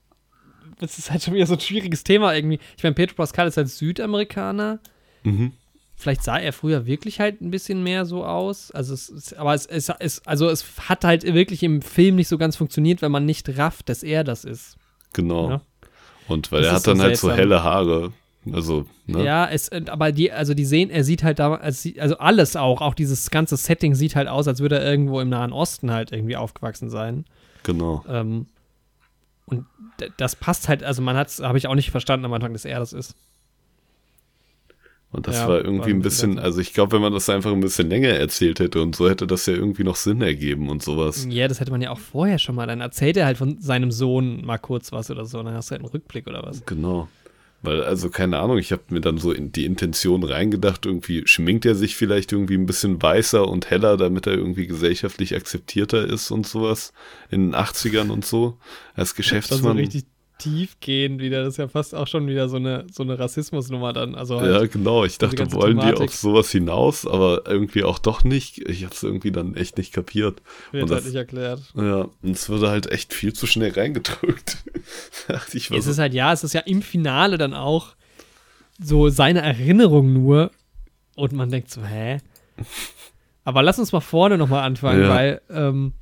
Das ist halt schon wieder so ein schwieriges Thema irgendwie. Ich meine, Pedro Pascal ist halt Südamerikaner. mhm. Vielleicht sah er früher wirklich halt ein bisschen mehr so aus. Also es ist, aber es, es, es, also es hat halt wirklich im Film nicht so ganz funktioniert, wenn man nicht rafft, dass er das ist. genau. Ja. Und weil Das er hat so dann halt so seltsam. helle Haare. Also, ne? Ja, es, äh, aber die, also die sehen, er sieht halt da, also alles auch, auch dieses ganze Setting sieht halt aus, als würde er irgendwo im Nahen Osten halt irgendwie aufgewachsen sein. Genau. Ähm, und das passt halt, also man hat es, habe ich auch nicht verstanden am Anfang, dass er das ist. Und das Ja, war war irgendwie ein ein bisschen bisschen, also ich glaube, wenn man das einfach ein bisschen länger erzählt hätte und so hätte das ja irgendwie noch Sinn ergeben und sowas. Ja, das hätte man ja auch vorher schon mal. Dann erzählt er halt von seinem Sohn mal kurz was oder so. Dann hast du halt einen Rückblick oder was. Genau. Weil, also keine Ahnung, ich habe mir dann so in die Intention reingedacht, irgendwie schminkt er sich vielleicht irgendwie ein bisschen weißer und heller, damit er irgendwie gesellschaftlich akzeptierter ist und sowas in den 80ern und so, als Geschäftsmann. Das so richtig tief gehen wieder. Das ist ja fast auch schon wieder so eine, so eine Rassismusnummer dann. Also halt ja, genau. Ich dachte, wollen Thematik. die auf sowas hinaus, aber irgendwie auch doch nicht. Ich habe es irgendwie dann echt nicht kapiert. Wird und halt das, nicht erklärt. Ja, und es wurde halt echt viel zu schnell reingedrückt. ich es ist halt, ja, es ist ja im Finale dann auch so seine Erinnerung nur und man denkt so, hä? Aber lass uns mal vorne nochmal anfangen, ja. weil ähm,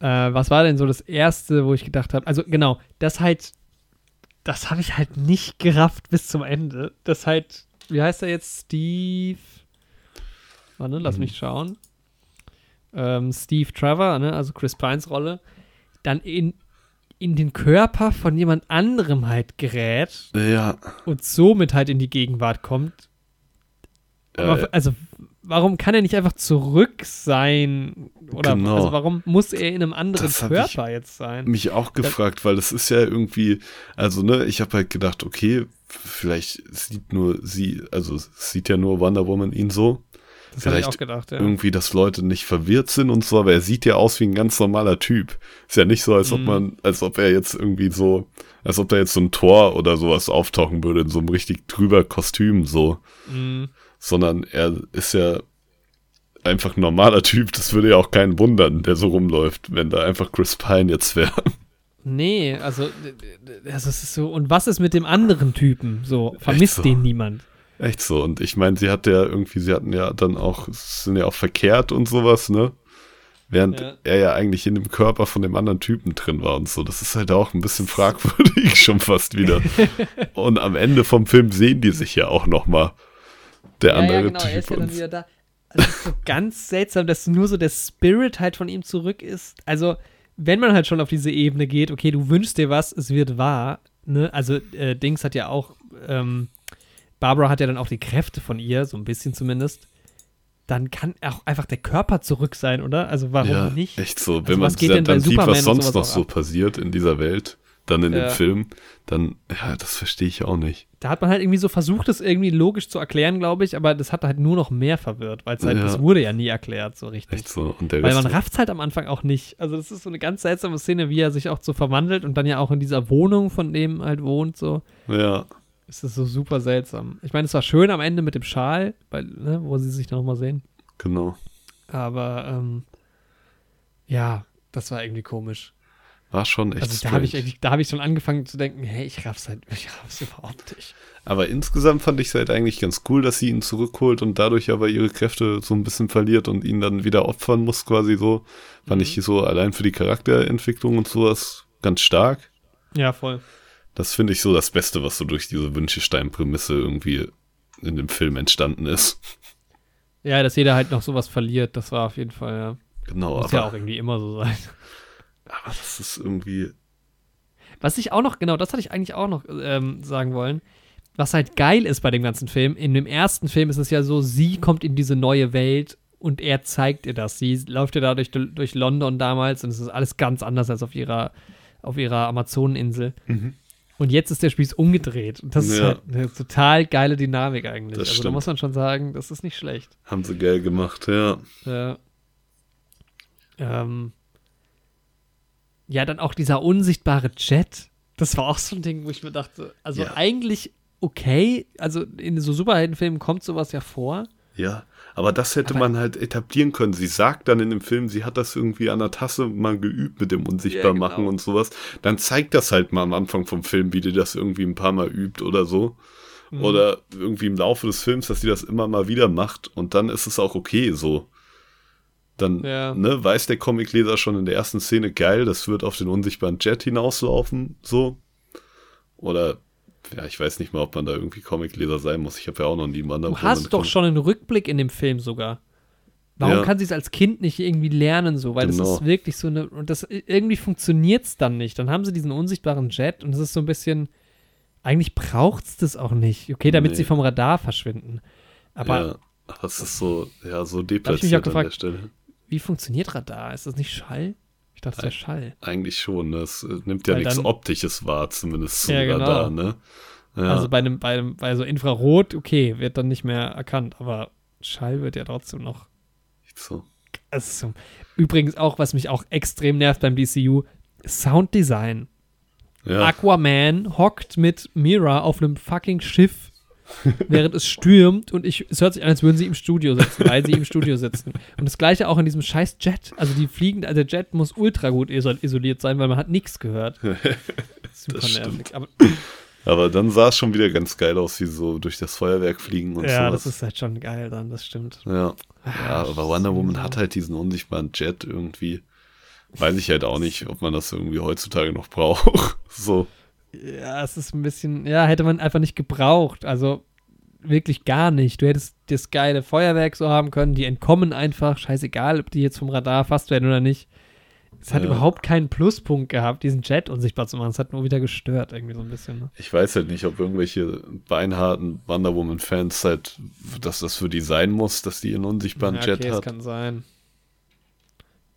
äh, was war denn so das erste, wo ich gedacht habe? Also genau, das halt, das habe ich halt nicht gerafft bis zum Ende. Das halt, wie heißt er jetzt? Steve. Warte, lass mhm. mich schauen. Ähm, Steve Trevor, ne, also Chris Pines Rolle, dann in, in den Körper von jemand anderem halt gerät. Ja. Und somit halt in die Gegenwart kommt. Aber, also, warum kann er nicht einfach zurück sein? Oder genau. also warum muss er in einem anderen das Körper jetzt sein? Mich auch gefragt, weil das ist ja irgendwie, also ne, ich habe halt gedacht, okay, vielleicht sieht nur sie, also sieht ja nur Wonder Woman ihn so. Das Vielleicht ich auch gedacht, ja. irgendwie, dass Leute nicht verwirrt sind und so, aber er sieht ja aus wie ein ganz normaler Typ. Ist ja nicht so, als ob mhm. man, als ob er jetzt irgendwie so, als ob da jetzt so ein Tor oder sowas auftauchen würde in so einem richtig drüber Kostüm so. Mm sondern er ist ja einfach ein normaler Typ. Das würde ja auch keinen wundern, der so rumläuft, wenn da einfach Chris Pine jetzt wäre. Nee, also das ist so. Und was ist mit dem anderen Typen? So, vermisst so. den niemand. Echt so. Und ich meine, sie hat ja irgendwie, sie hatten ja dann auch, sind ja auch verkehrt und sowas, ne? Während ja. er ja eigentlich in dem Körper von dem anderen Typen drin war und so. Das ist halt auch ein bisschen fragwürdig schon fast wieder. und am Ende vom Film sehen die sich ja auch noch mal der andere ja, genau, Typ. Er ist ja dann wieder da. Also ist so ganz seltsam, dass nur so der Spirit halt von ihm zurück ist. Also, wenn man halt schon auf diese Ebene geht, okay, du wünschst dir was, es wird wahr, ne? Also, äh, Dings hat ja auch, ähm, Barbara hat ja dann auch die Kräfte von ihr, so ein bisschen zumindest. Dann kann auch einfach der Körper zurück sein, oder? Also, warum ja, nicht? Echt so, also, wenn man dann, dann sieht, was sonst noch so passiert in dieser Welt dann in ja. dem Film, dann, ja, das verstehe ich auch nicht. Da hat man halt irgendwie so versucht, das irgendwie logisch zu erklären, glaube ich, aber das hat halt nur noch mehr verwirrt, weil es halt, ja. das wurde ja nie erklärt, so richtig. Echt so. Und der weil man rafft es halt am Anfang auch nicht. Also, das ist so eine ganz seltsame Szene, wie er sich auch so verwandelt und dann ja auch in dieser Wohnung von dem halt wohnt, so. Ja. Es ist so super seltsam. Ich meine, es war schön am Ende mit dem Schal, weil, ne, wo sie sich noch mal sehen. Genau. Aber, ähm, ja, das war irgendwie komisch. War schon echt Also da habe ich, da hab ich schon angefangen zu denken, hey, ich raff's halt, ich raff's überhaupt nicht. Aber insgesamt fand ich es halt eigentlich ganz cool, dass sie ihn zurückholt und dadurch aber ihre Kräfte so ein bisschen verliert und ihn dann wieder opfern muss, quasi so. Fand mhm. ich so allein für die Charakterentwicklung und sowas ganz stark. Ja, voll. Das finde ich so das Beste, was so durch diese Wünschestein-Prämisse irgendwie in dem Film entstanden ist. Ja, dass jeder halt noch sowas verliert, das war auf jeden Fall, ja. Genau. Muss ja auch irgendwie immer so sein. Aber das ist irgendwie. Was ich auch noch, genau, das hatte ich eigentlich auch noch ähm, sagen wollen. Was halt geil ist bei dem ganzen Film, in dem ersten Film ist es ja so, sie kommt in diese neue Welt und er zeigt ihr das. Sie läuft ja da durch, durch London damals und es ist alles ganz anders als auf ihrer, auf ihrer Amazoneninsel. Mhm. Und jetzt ist der Spieß umgedreht. Und das ja. ist halt eine total geile Dynamik eigentlich. Das also stimmt. da muss man schon sagen, das ist nicht schlecht. Haben sie geil gemacht, ja. Ja. Ähm, ja, dann auch dieser unsichtbare Jet. Das war auch so ein Ding, wo ich mir dachte, also ja. eigentlich okay, also in so Superheldenfilmen kommt sowas ja vor. Ja, aber das hätte aber man halt etablieren können. Sie sagt dann in dem Film, sie hat das irgendwie an der Tasse mal geübt mit dem Unsichtbarmachen ja, genau. und sowas. Dann zeigt das halt mal am Anfang vom Film, wie die das irgendwie ein paar Mal übt oder so. Mhm. Oder irgendwie im Laufe des Films, dass sie das immer mal wieder macht. Und dann ist es auch okay so dann ja. ne, weiß der Comicleser schon in der ersten Szene, geil, das wird auf den unsichtbaren Jet hinauslaufen, so. Oder, ja, ich weiß nicht mal, ob man da irgendwie Comicleser sein muss. Ich habe ja auch noch nie einen Du hast doch schon einen Rückblick in dem Film sogar. Warum ja. kann sie es als Kind nicht irgendwie lernen, so? Weil genau. das ist wirklich so eine, und das irgendwie funktioniert es dann nicht. Dann haben sie diesen unsichtbaren Jet und es ist so ein bisschen, eigentlich braucht es das auch nicht. Okay, damit nee. sie vom Radar verschwinden. Aber. Ja, das ist so, ja, so deplatziert an gefragt, der Stelle wie funktioniert Radar? Ist das nicht Schall? Ich dachte, der Schall. Eigentlich schon, ne? Es äh, nimmt ja Weil nichts dann- Optisches wahr, zumindest zum Ja, genau. Radar, ne? Ja, Also bei einem, bei einem, bei so Infrarot, okay, wird dann nicht mehr erkannt, aber Schall wird ja trotzdem noch. so. Also, übrigens auch, was mich auch extrem nervt beim DCU, Sounddesign. Ja, Aquaman hockt mit Mira auf einem fucking Schiff, während es stürmt und ich, es hört sich an, als würden sie im Studio sitzen, weil sie im Studio sitzen. Und das gleiche auch in diesem scheiß Jet. Also die fliegen, also der Jet muss ultra gut iso- isoliert sein, weil man hat nichts gehört. Super nervig. Aber aber dann sah es schon wieder ganz geil aus, wie so durch das Feuerwerk fliegen und ja, sowas. das ist halt schon geil dann, das stimmt. Ja. ja, aber Wonder Woman hat halt diesen unsichtbaren Jet irgendwie. Weiß ich halt auch nicht, ob man das irgendwie heutzutage noch braucht. So. Ja, es ist ein bisschen, ja, hätte man einfach nicht gebraucht. Also wirklich gar nicht. Du hättest das geile Feuerwerk so haben können, die entkommen einfach, scheißegal, ob die jetzt vom Radar erfasst werden oder nicht. Es hat Ja. überhaupt keinen Pluspunkt gehabt, diesen Jet unsichtbar zu machen. Es hat nur wieder gestört, irgendwie so ein bisschen. Ne? Ich weiß halt nicht, ob irgendwelche beinharten Wonder Woman-Fans halt, dass das für die sein muss, dass die einen unsichtbaren ja, Jet okay, es hat. kann sein,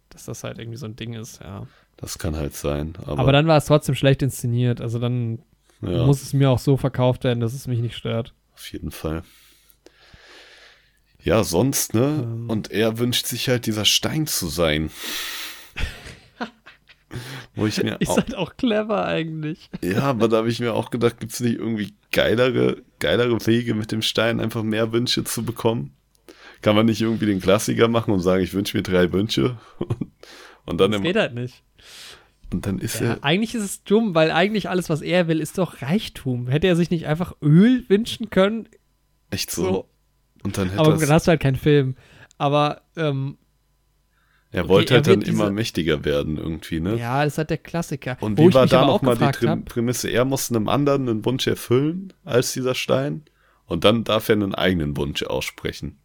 dass das halt irgendwie so ein Ding ist, ja. Das kann halt sein. Aber, Aber, dann war es trotzdem schlecht inszeniert. Also dann ja, muss es mir auch so verkauft werden, dass es mich nicht stört. auf jeden Fall. Ja, sonst, ne? Ähm. Und er wünscht sich halt, dieser Stein zu sein. Wo ich mir Ist auch, halt auch clever eigentlich. ja, aber da habe ich mir auch gedacht, gibt es nicht irgendwie geilere, geilere Wege mit dem Stein, einfach mehr Wünsche zu bekommen? Kann man nicht irgendwie den Klassiker machen und sagen, ich wünsche mir drei Wünsche? Und dann, Das im, geht halt nicht. Und dann ist Ja, er, eigentlich ist es dumm, weil eigentlich alles, was er will, ist doch Reichtum. Hätte er sich nicht einfach Öl wünschen können? echt so. So. Und dann hätte Aber er dann hast du halt keinen Film. Aber ähm, Er Okay, wollte er halt dann wird immer mächtiger werden irgendwie, ne? ja, das ist halt der Klassiker. Und Wo wie war da nochmal die hab, Prämisse? Er muss einem anderen einen Wunsch erfüllen als dieser Stein und dann darf er einen eigenen Wunsch aussprechen.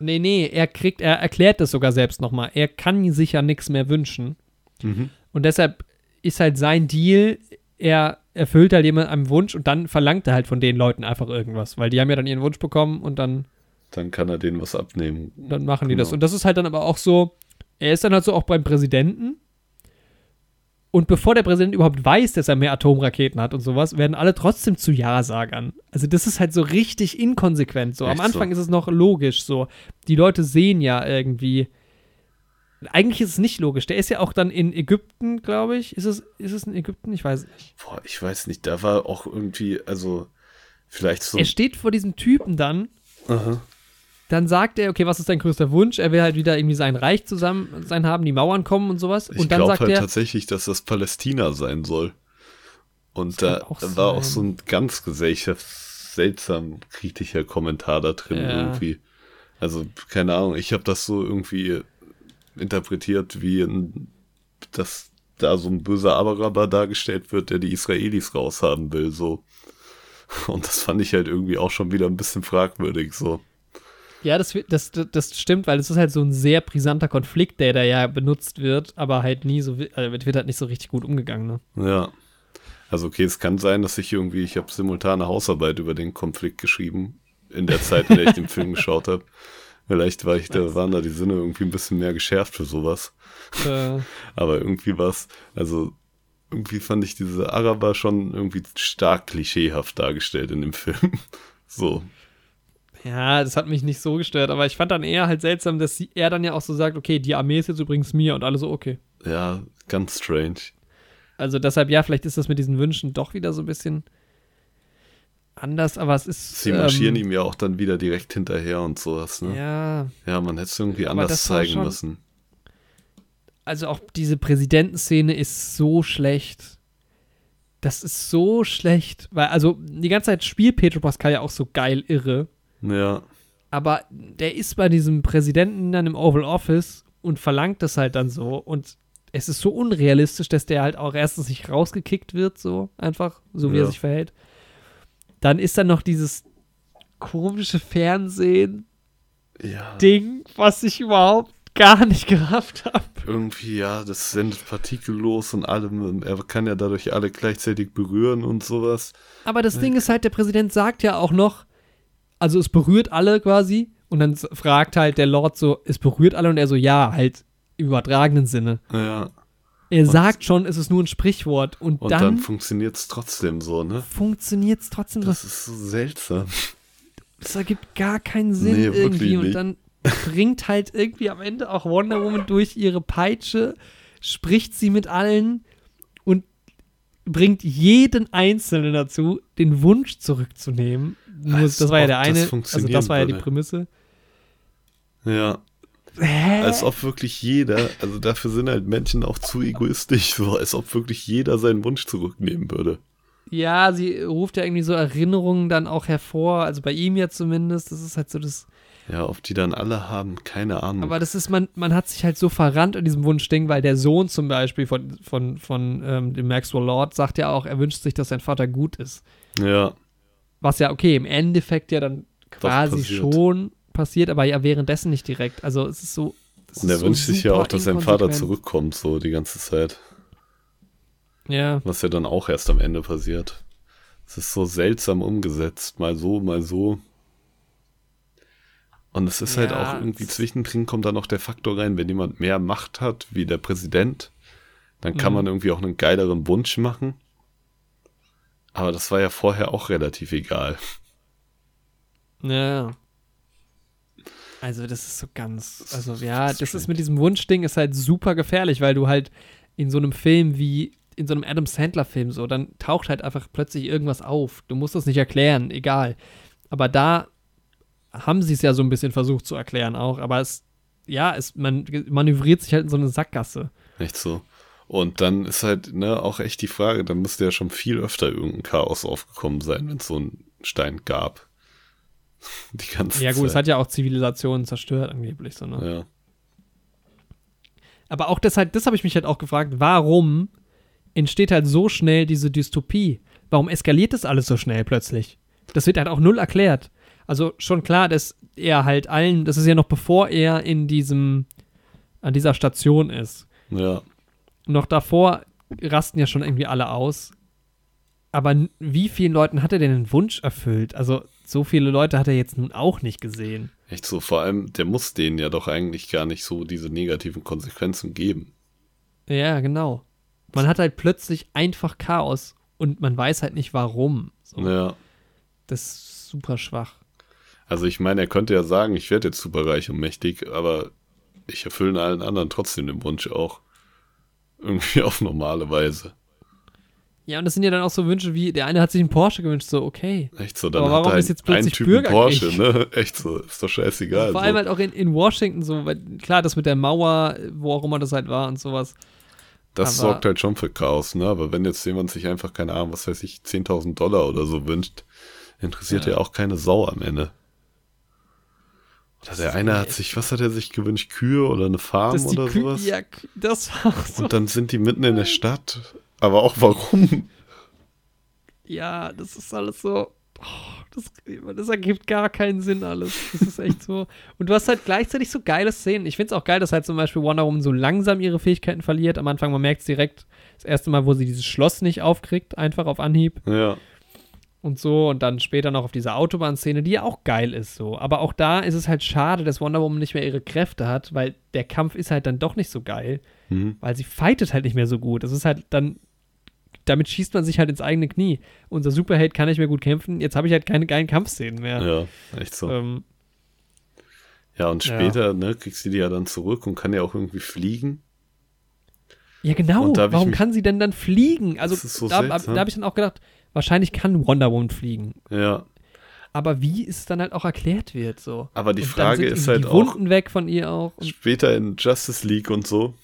Nee, nee, er kriegt, er erklärt das sogar selbst nochmal. Er kann sich ja nichts mehr wünschen. Mhm. Und deshalb ist halt sein Deal, er erfüllt halt jemand einen Wunsch und dann verlangt er halt von den Leuten einfach irgendwas. Weil die haben ja dann ihren Wunsch bekommen und dann Dann kann er denen was abnehmen. dann machen die Genau. das. Und das ist halt dann aber auch so, er ist dann halt so auch beim Präsidenten. Und bevor der Präsident überhaupt weiß, dass er mehr Atomraketen hat und sowas, werden alle trotzdem zu Ja-Sagern. Also das ist halt so richtig inkonsequent. So am Anfang so? ist es noch logisch. So die Leute sehen ja irgendwie. Eigentlich ist es nicht logisch. Der ist ja auch dann in Ägypten, glaube ich. Ist es, ist es in Ägypten? Ich weiß nicht. Boah, ich weiß nicht, da war auch irgendwie, also vielleicht so. Er steht vor diesem Typen dann Aha. dann sagt er, okay, was ist dein größter Wunsch? Er will halt wieder irgendwie sein Reich zusammen sein haben, die Mauern kommen und sowas. Ich und dann glaube sagt halt er, tatsächlich, dass das Palästina sein soll. Und da auch war auch so ein ganz gesellschafts seltsam kritischer Kommentar da drin Ja. irgendwie. Also, keine Ahnung, ich habe das so irgendwie interpretiert, wie ein, dass da so ein böser Araber dargestellt wird, der die Israelis raushaben will, so. Und das fand ich halt irgendwie auch schon wieder ein bisschen fragwürdig, so. ja, das, das, das, stimmt, weil es ist halt so ein sehr brisanter Konflikt, der da ja benutzt wird, aber halt nie so, also wird halt nicht so richtig gut umgegangen, ne? Ja. Also okay, es kann sein, dass ich irgendwie, ich habe simultane Hausarbeit über den Konflikt geschrieben, in der Zeit, in der ich den Film geschaut habe. Vielleicht war ich, da waren da die Sinne irgendwie ein bisschen mehr geschärft für sowas. Äh, Aber irgendwie war es, also irgendwie fand ich diese Araber schon irgendwie stark klischeehaft dargestellt in dem Film. So. ja, das hat mich nicht so gestört, aber ich fand dann eher halt seltsam, dass sie, er dann ja auch so sagt, okay, die Armee ist jetzt übrigens mir und alle so, okay. Ja, ganz strange. Also deshalb, ja, vielleicht ist das mit diesen Wünschen doch wieder so ein bisschen anders, aber es ist. Sie marschieren ähm, ihm ja auch dann wieder direkt hinterher und sowas, ne? Ja, Ja, man hätte es irgendwie anders zeigen schon- müssen. also auch diese Präsidentenszene ist so schlecht. Das ist so schlecht, weil also die ganze Zeit spielt Pedro Pascal ja auch so geil irre, Ja, aber der ist bei diesem Präsidenten dann im Oval Office und verlangt das halt dann so und es ist so unrealistisch, dass der halt auch erstens nicht rausgekickt wird, so einfach, so wie Ja. er sich verhält. Dann ist dann noch dieses komische Fernsehen-Ding, ja. was ich überhaupt gar nicht gerafft habe. irgendwie, ja, das sendet partikellos und allem. Er kann ja dadurch alle gleichzeitig berühren und sowas. Aber das Ding ist halt, der Präsident sagt ja auch noch, also es berührt alle quasi. Und dann fragt halt der Lord so, es berührt alle und er so, ja, halt im übertragenen Sinne. Ja, Er sagt schon, es ist nur ein Sprichwort. Und, Und dann, dann, funktioniert es trotzdem so, ne? funktioniert es trotzdem so. Das ist so seltsam. Das ergibt gar keinen Sinn Nee, irgendwie. Und dann bringt halt irgendwie am Ende auch Wonder Woman durch ihre Peitsche, spricht sie mit allen und bringt jeden Einzelnen dazu, den Wunsch zurückzunehmen. Nur, das war ja der das eine, also das war ja die. Prämisse. Ja, Hä? als ob wirklich jeder, also dafür sind halt Menschen auch zu egoistisch, so als ob wirklich jeder seinen Wunsch zurücknehmen würde. Ja, sie ruft ja irgendwie so Erinnerungen dann auch hervor, also bei ihm ja zumindest. Das ist halt so das. Ja, ob die dann alle haben, keine Ahnung. Aber das ist, man, man hat sich halt so verrannt an diesem Wunschding, weil der Sohn zum Beispiel von, von, von ähm, dem Maxwell Lord sagt ja auch, er wünscht sich, dass sein Vater gut ist. ja, Was ja, okay, im Endeffekt ja dann quasi schon passiert, aber ja währenddessen nicht direkt. Also es ist so. es und er so wünscht sich ja auch, dass sein Vater zurückkommt, so die ganze Zeit. Ja. Was ja dann auch erst am Ende passiert. Es ist so seltsam umgesetzt, mal so, mal so. Und es ist halt Ja, auch irgendwie zwischendrin kommt da noch der Faktor rein, wenn jemand mehr Macht hat, wie der Präsident, dann kann Mhm. man irgendwie auch einen geileren Wunsch machen. Aber das war ja vorher auch relativ egal. Ja. Also das ist so ganz, also ja, das ist mit diesem Wunschding ist halt super gefährlich, weil du halt in so einem Film wie in so einem Adam Sandler Film so, dann taucht halt einfach plötzlich irgendwas auf. Du musst das nicht erklären, egal. Aber da haben sie es ja so ein bisschen versucht zu erklären auch, aber es ja, es man manövriert sich halt in so eine Sackgasse. Nicht so. Und dann ist halt, ne, auch echt die Frage, dann müsste ja schon viel öfter irgendein Chaos aufgekommen sein, wenn es so einen Stein gab. Die ganze Ja gut, es Zeit. hat ja auch Zivilisationen zerstört angeblich so, ne? ja. Aber auch deshalb, das habe ich mich halt auch gefragt, warum entsteht halt so schnell diese Dystopie? Warum eskaliert das alles so schnell plötzlich? Das wird halt auch null erklärt. Also schon klar, dass er halt allen, das ist ja noch bevor er in diesem, an dieser Station ist. Ja. Noch davor rasten ja schon irgendwie alle aus. Aber wie vielen Leuten hat er denn den Wunsch erfüllt? Also so viele Leute hat er jetzt nun auch nicht gesehen. Echt so, vor allem, der muss denen ja doch eigentlich gar nicht so diese negativen Konsequenzen geben. Ja, genau. Man hat halt plötzlich einfach Chaos und man weiß halt nicht warum. So. Ja. Das ist super schwach. Also ich meine, er könnte ja sagen, ich werde jetzt superreich und mächtig, aber ich erfülle allen anderen trotzdem den Wunsch auch. Irgendwie auf normale Weise. Ja, und das sind ja dann auch so Wünsche wie, der eine hat sich einen Porsche gewünscht, so, okay. Echt so, dann Aber warum er ist ein- jetzt plötzlich Typen Porsche, Bürgerkrieg? ne? Echt so, ist doch scheißegal. Vor so. allem halt auch in, in Washington so, weil klar, das mit der Mauer, wo auch immer das halt war und sowas. Das aber- sorgt halt schon für Chaos, ne? Aber wenn jetzt jemand sich einfach, keine Ahnung, was weiß ich, 10.000 Dollar oder so wünscht, interessiert ja, Ja. auch keine Sau am Ende. Oder der eine hat sich, was hat er sich gewünscht, Kühe oder eine Farm oder Kü- sowas? ja, das war so. Und dann sind die mitten in der Stadt. Aber auch warum? Ja, das ist alles so. Oh, das, das ergibt gar keinen Sinn alles. Das ist echt so. Und du hast halt gleichzeitig so geile Szenen. Ich finde es auch geil, dass halt zum Beispiel Wonder Woman so langsam ihre Fähigkeiten verliert. Am Anfang, man merkt es direkt, das erste Mal, wo sie dieses Schloss nicht aufkriegt, einfach auf Anhieb Ja, und so. Und dann später noch auf dieser Autobahnszene, die ja auch geil ist so. Aber auch da ist es halt schade, dass Wonder Woman nicht mehr ihre Kräfte hat, weil der Kampf ist halt dann doch nicht so geil, hm. weil sie fightet halt nicht mehr so gut. Das ist halt dann damit schießt man sich halt ins eigene Knie. Unser Superheld kann nicht mehr gut kämpfen. Jetzt habe ich halt keine geilen Kampfszenen mehr. ja, echt so. Ähm, Ja, und Ja. später, ne, kriegst du die ja dann zurück und kann ja auch irgendwie fliegen. ja, genau. Da Warum mich- kann sie denn dann fliegen? Also, so da, seltsam. da habe ich dann auch gedacht, wahrscheinlich kann Wonder Woman fliegen. Ja, Aber wie es dann halt auch erklärt wird, so. aber die Und Frage ist halt die auch, Wunden weg von ihr auch. Später in Justice League und so,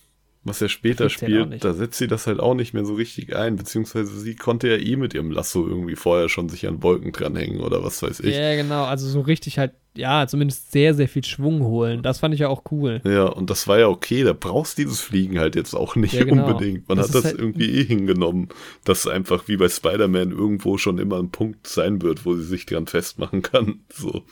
was ja später spielt, da setzt sie das halt auch nicht mehr so richtig ein, beziehungsweise sie konnte ja eh mit ihrem Lasso irgendwie vorher schon sich an Wolken dranhängen oder was weiß ich. ja, genau. Also so richtig halt, ja, zumindest sehr, sehr viel Schwung holen. Das fand ich ja auch cool. Ja, und das war ja okay, da brauchst du dieses Fliegen halt jetzt auch nicht Ja, genau. unbedingt. Man Das hat das halt- irgendwie eh hingenommen, dass einfach wie bei Spider-Man irgendwo schon immer ein Punkt sein wird, wo sie sich dran festmachen kann. So.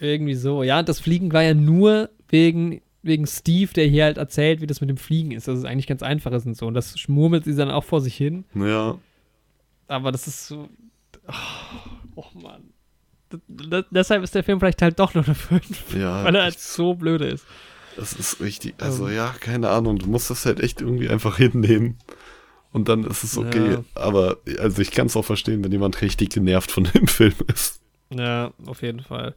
Irgendwie so. Ja, das Fliegen war ja nur wegen, wegen Steve, der hier halt erzählt, wie das mit dem Fliegen ist, dass es eigentlich ganz einfach ist und so. Und das schmurmelt sie dann auch vor sich hin. Ja, Aber das ist so. Oh, oh Mann. D d deshalb ist der Film vielleicht halt doch nur eine 5, ja. weil er halt so blöde ist. Das ist richtig, also um, ja, keine Ahnung, du musst das halt echt irgendwie einfach hinnehmen und dann ist es okay. Ja. Aber also ich kann es auch verstehen, wenn jemand richtig genervt von dem Film ist. Ja, auf jeden Fall.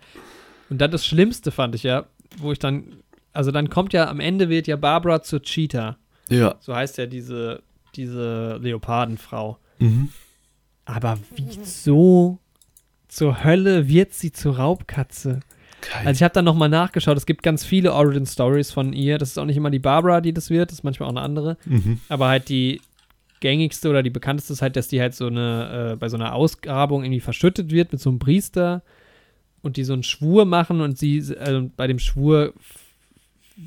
Und dann das Schlimmste fand ich ja, wo ich dann, also dann kommt ja am Ende wird ja Barbara zur Cheetah. Ja. So heißt ja diese, diese Leopardenfrau. Mhm. Aber wieso zur Hölle wird sie zur Raubkatze? Geil. Also ich habe dann nochmal nachgeschaut, es gibt ganz viele Origin Stories von ihr. Das ist auch nicht immer die Barbara, die das wird, das ist manchmal auch eine andere. Mhm. Aber halt die gängigste oder die bekannteste ist halt, dass die halt so eine, äh, bei so einer Ausgrabung irgendwie verschüttet wird mit so einem Priester und die so einen Schwur machen und sie, äh, bei dem Schwur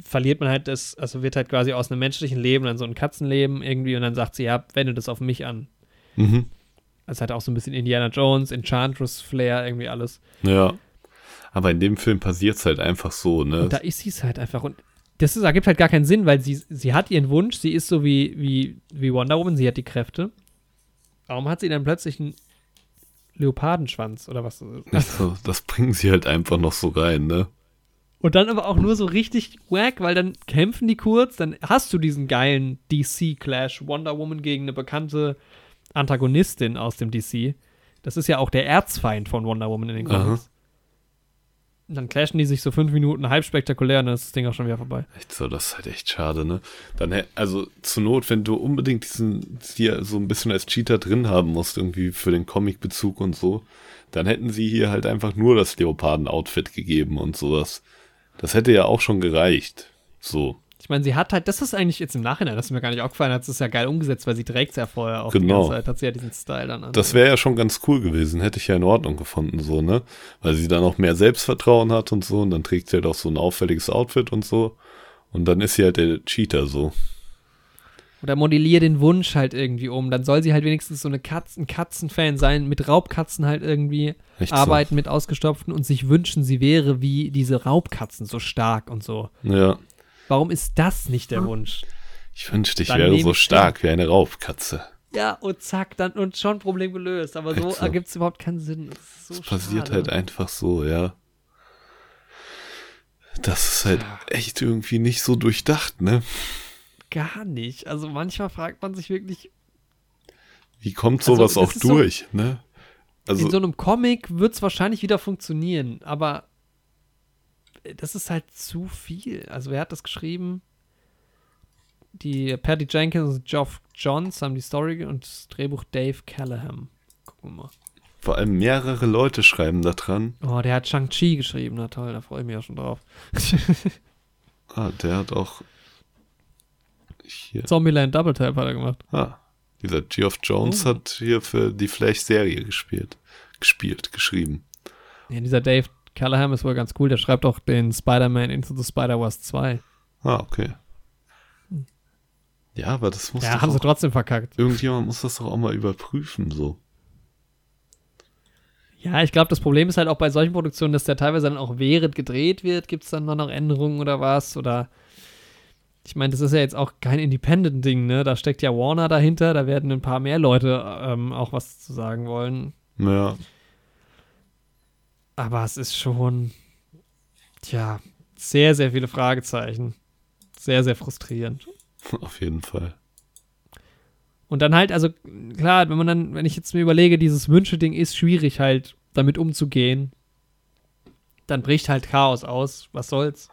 verliert man halt das, also wird halt quasi aus einem menschlichen Leben dann so ein Katzenleben irgendwie und dann sagt sie, ja, wende das auf mich an. Mhm. Also halt auch so ein bisschen Indiana Jones, Enchantress Flair, irgendwie alles. Ja. Aber in dem Film passiert es halt einfach so, ne? Und da ist sie es halt einfach. Und das ist, ergibt halt gar keinen Sinn, weil sie, sie hat ihren Wunsch, sie ist so wie, wie, wie Wonder Woman, sie hat die Kräfte. Warum hat sie dann plötzlich einen Leopardenschwanz oder was? Also, das bringen sie halt einfach noch so rein, ne? Und dann aber auch nur so richtig wack, weil dann kämpfen die kurz, dann hast du diesen geilen DC-Clash, Wonder Woman gegen eine bekannte Antagonistin aus dem DC. Das ist ja auch der Erzfeind von Wonder Woman in den Comics. Dann clashen die sich so fünf Minuten halb spektakulär und dann ist das Ding auch schon wieder vorbei. Echt so, das ist halt echt schade, ne? Dann, also zur Not, wenn du unbedingt diesen hier so ein bisschen als Cheater drin haben musst, irgendwie für den Comic-Bezug und so, dann hätten sie hier halt einfach nur das Leoparden-Outfit gegeben und sowas. Das hätte ja auch schon gereicht. So. Ich meine, sie hat halt, das ist eigentlich jetzt im Nachhinein, das ist mir gar nicht aufgefallen, hat es ja geil umgesetzt, weil sie trägt es ja vorher auch genau. die ganze Zeit, hat sie ja diesen Style dann an. Das wäre ja schon ganz cool gewesen, hätte ich ja in Ordnung gefunden, so, ne? Weil sie dann auch mehr Selbstvertrauen hat und so und dann trägt sie halt auch so ein auffälliges Outfit und so und dann ist sie halt der Cheater so. Oder modellier den Wunsch halt irgendwie um. Dann soll sie halt wenigstens so eine Katzen, Katzenfan sein, mit Raubkatzen halt irgendwie Echt arbeiten, so? mit ausgestopften und sich wünschen, sie wäre wie diese Raubkatzen so stark und so. Ja. Warum ist das nicht der Wunsch? Ich wünschte, ich dann wäre so stark wie eine Raubkatze. Ja, und zack, dann und schon Problem gelöst. Aber so, so. ergibt es überhaupt keinen Sinn. Das, so das passiert halt einfach so, ja. Das ist halt echt irgendwie nicht so durchdacht, ne? Gar nicht. Also manchmal fragt man sich wirklich. Wie kommt sowas also, auch durch, so, ne? Also, in so einem Comic wird es wahrscheinlich wieder funktionieren, aber das ist halt zu viel. Also wer hat das geschrieben? Die Patty Jenkins und Geoff Johns haben die Story und das Drehbuch Dave Callahan. Gucken wir mal. Vor allem mehrere Leute schreiben da dran. Oh, der hat Shang-Chi geschrieben. Na toll, da freue ich mich auch schon drauf. ah, der hat auch hier. Zombieland Double Tap hat er gemacht. Ah, dieser Geoff Jones oh. hat hier für die Flash-Serie gespielt. Gespielt, geschrieben. Ja, dieser Dave Callahan ist wohl ganz cool. Der schreibt auch den Spider-Man Into the Spider-Verse 2. Ah, okay. Ja, aber das muss. Ja, haben sie trotzdem verkackt. Irgendjemand muss das doch auch mal überprüfen, so. Ja, ich glaube, das Problem ist halt auch bei solchen Produktionen, dass der teilweise dann auch während gedreht wird, gibt es dann noch Änderungen oder was. Oder ich meine, das ist ja jetzt auch kein Independent-Ding, ne? Da steckt ja Warner dahinter, da werden ein paar mehr Leute ähm, auch was zu sagen wollen. Ja. Aber es ist schon, tja, sehr, sehr viele Fragezeichen. Sehr, sehr frustrierend. Auf jeden Fall. Und dann halt, also klar, wenn man dann, wenn ich jetzt mir überlege, dieses Wünsche-Ding ist schwierig halt damit umzugehen, dann bricht halt Chaos aus. Was soll's?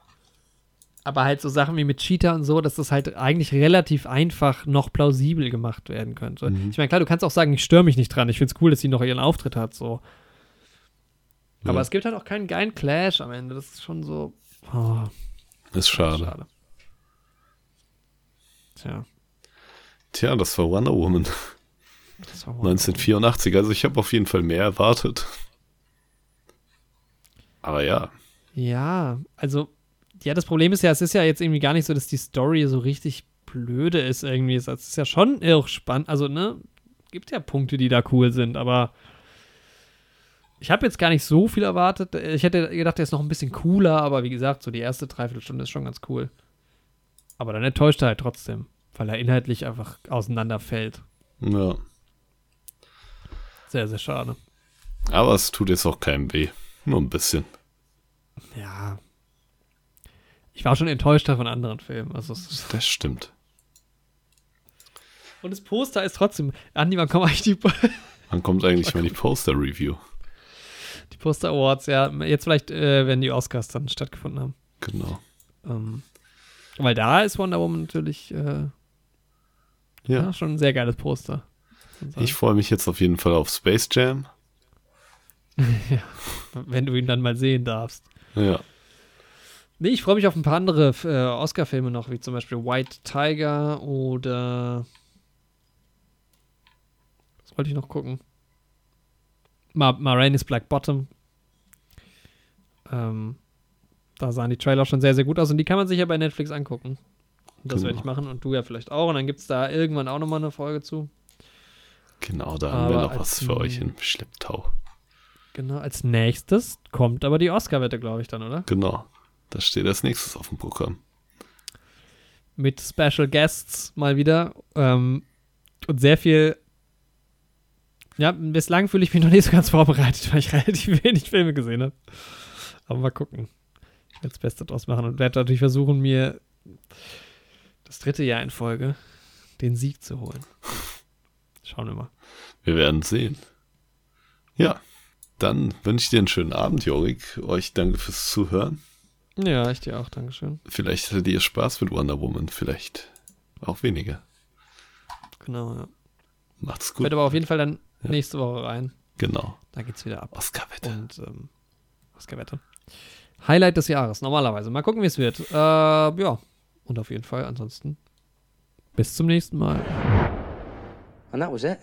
Aber halt so Sachen wie mit Cheetah und so, dass das halt eigentlich relativ einfach noch plausibel gemacht werden könnte. Mhm. Ich meine, klar, du kannst auch sagen, ich störe mich nicht dran. Ich finde es cool, dass sie noch ihren Auftritt hat, so. Aber ja. es gibt halt auch keinen geilen Clash am Ende. Das ist schon so. Oh, ist schade. schade. Tja. Tja, das war Wonder Woman. Das war Wonder 1984. Also ich habe auf jeden Fall mehr erwartet. Aber ja. Ja, also, ja, das Problem ist ja, es ist ja jetzt irgendwie gar nicht so, dass die Story so richtig blöde ist irgendwie. Es ist ja schon auch spannend. Also, ne, gibt ja Punkte, die da cool sind, aber ich habe jetzt gar nicht so viel erwartet. Ich hätte gedacht, der ist noch ein bisschen cooler, aber wie gesagt, so die erste Dreiviertelstunde ist schon ganz cool. Aber dann enttäuscht er halt trotzdem, weil er inhaltlich einfach auseinanderfällt. Ja. Sehr, sehr schade. Aber es tut jetzt auch keinem weh. Nur ein bisschen. Ja. Ich war schon enttäuschter von anderen Filmen. Also Das stimmt. und das Poster ist trotzdem. Andi, wann kommen eigentlich die, Wann kommt eigentlich mal die Poster-Review? die Poster Awards? Ja, jetzt vielleicht, äh, wenn die Oscars dann stattgefunden haben. Genau. Ähm, weil da ist Wonder Woman natürlich äh, ja. Ja. schon ein sehr geiles Poster. Ich freue mich jetzt auf jeden Fall auf Space Jam. wenn du ihn dann mal sehen darfst. Ja. Nee, ich freue mich auf ein paar andere äh, Oscar-Filme noch, wie zum Beispiel White Tiger oder. Was wollte ich noch gucken? Ma Ma Rainey's Black Bottom. Ähm, da sahen die Trailer schon sehr, sehr gut aus und die kann man sich ja bei Netflix angucken. Das werde ich Genau. machen und du ja vielleicht auch. Und dann gibt es da irgendwann auch nochmal eine Folge zu. Genau, da haben wir Aber noch was für euch im Schlepptau. Genau, als nächstes kommt aber die Oscar-Wette, glaube ich, dann, oder? Genau. Das steht als nächstes auf dem Programm. mit Special Guests mal wieder. Ähm, und sehr viel. Ja, bislang fühle ich mich noch nicht so ganz vorbereitet, weil ich relativ wenig Filme gesehen habe. Aber mal gucken. Ich werde das Beste draus machen und werde natürlich versuchen, mir das dritte Jahr in Folge den Sieg zu holen. Schauen wir mal. Wir werden sehen. Ja, dann wünsche ich dir einen schönen Abend, Jorik. Euch danke fürs Zuhören. Ja, ich dir auch. Dankeschön. Vielleicht hattet ihr Spaß mit Wonder Woman, vielleicht auch weniger. Genau, ja. Macht's gut. werde aber auf jeden Fall dann Ja. nächste Woche rein. Genau. Da geht's wieder ab. Oscar-Wette. Und ähm, Oscar-Wette. Highlight des Jahres, normalerweise. Mal gucken, wie es wird. Äh, ja, und auf jeden Fall ansonsten bis zum nächsten Mal. And that was it.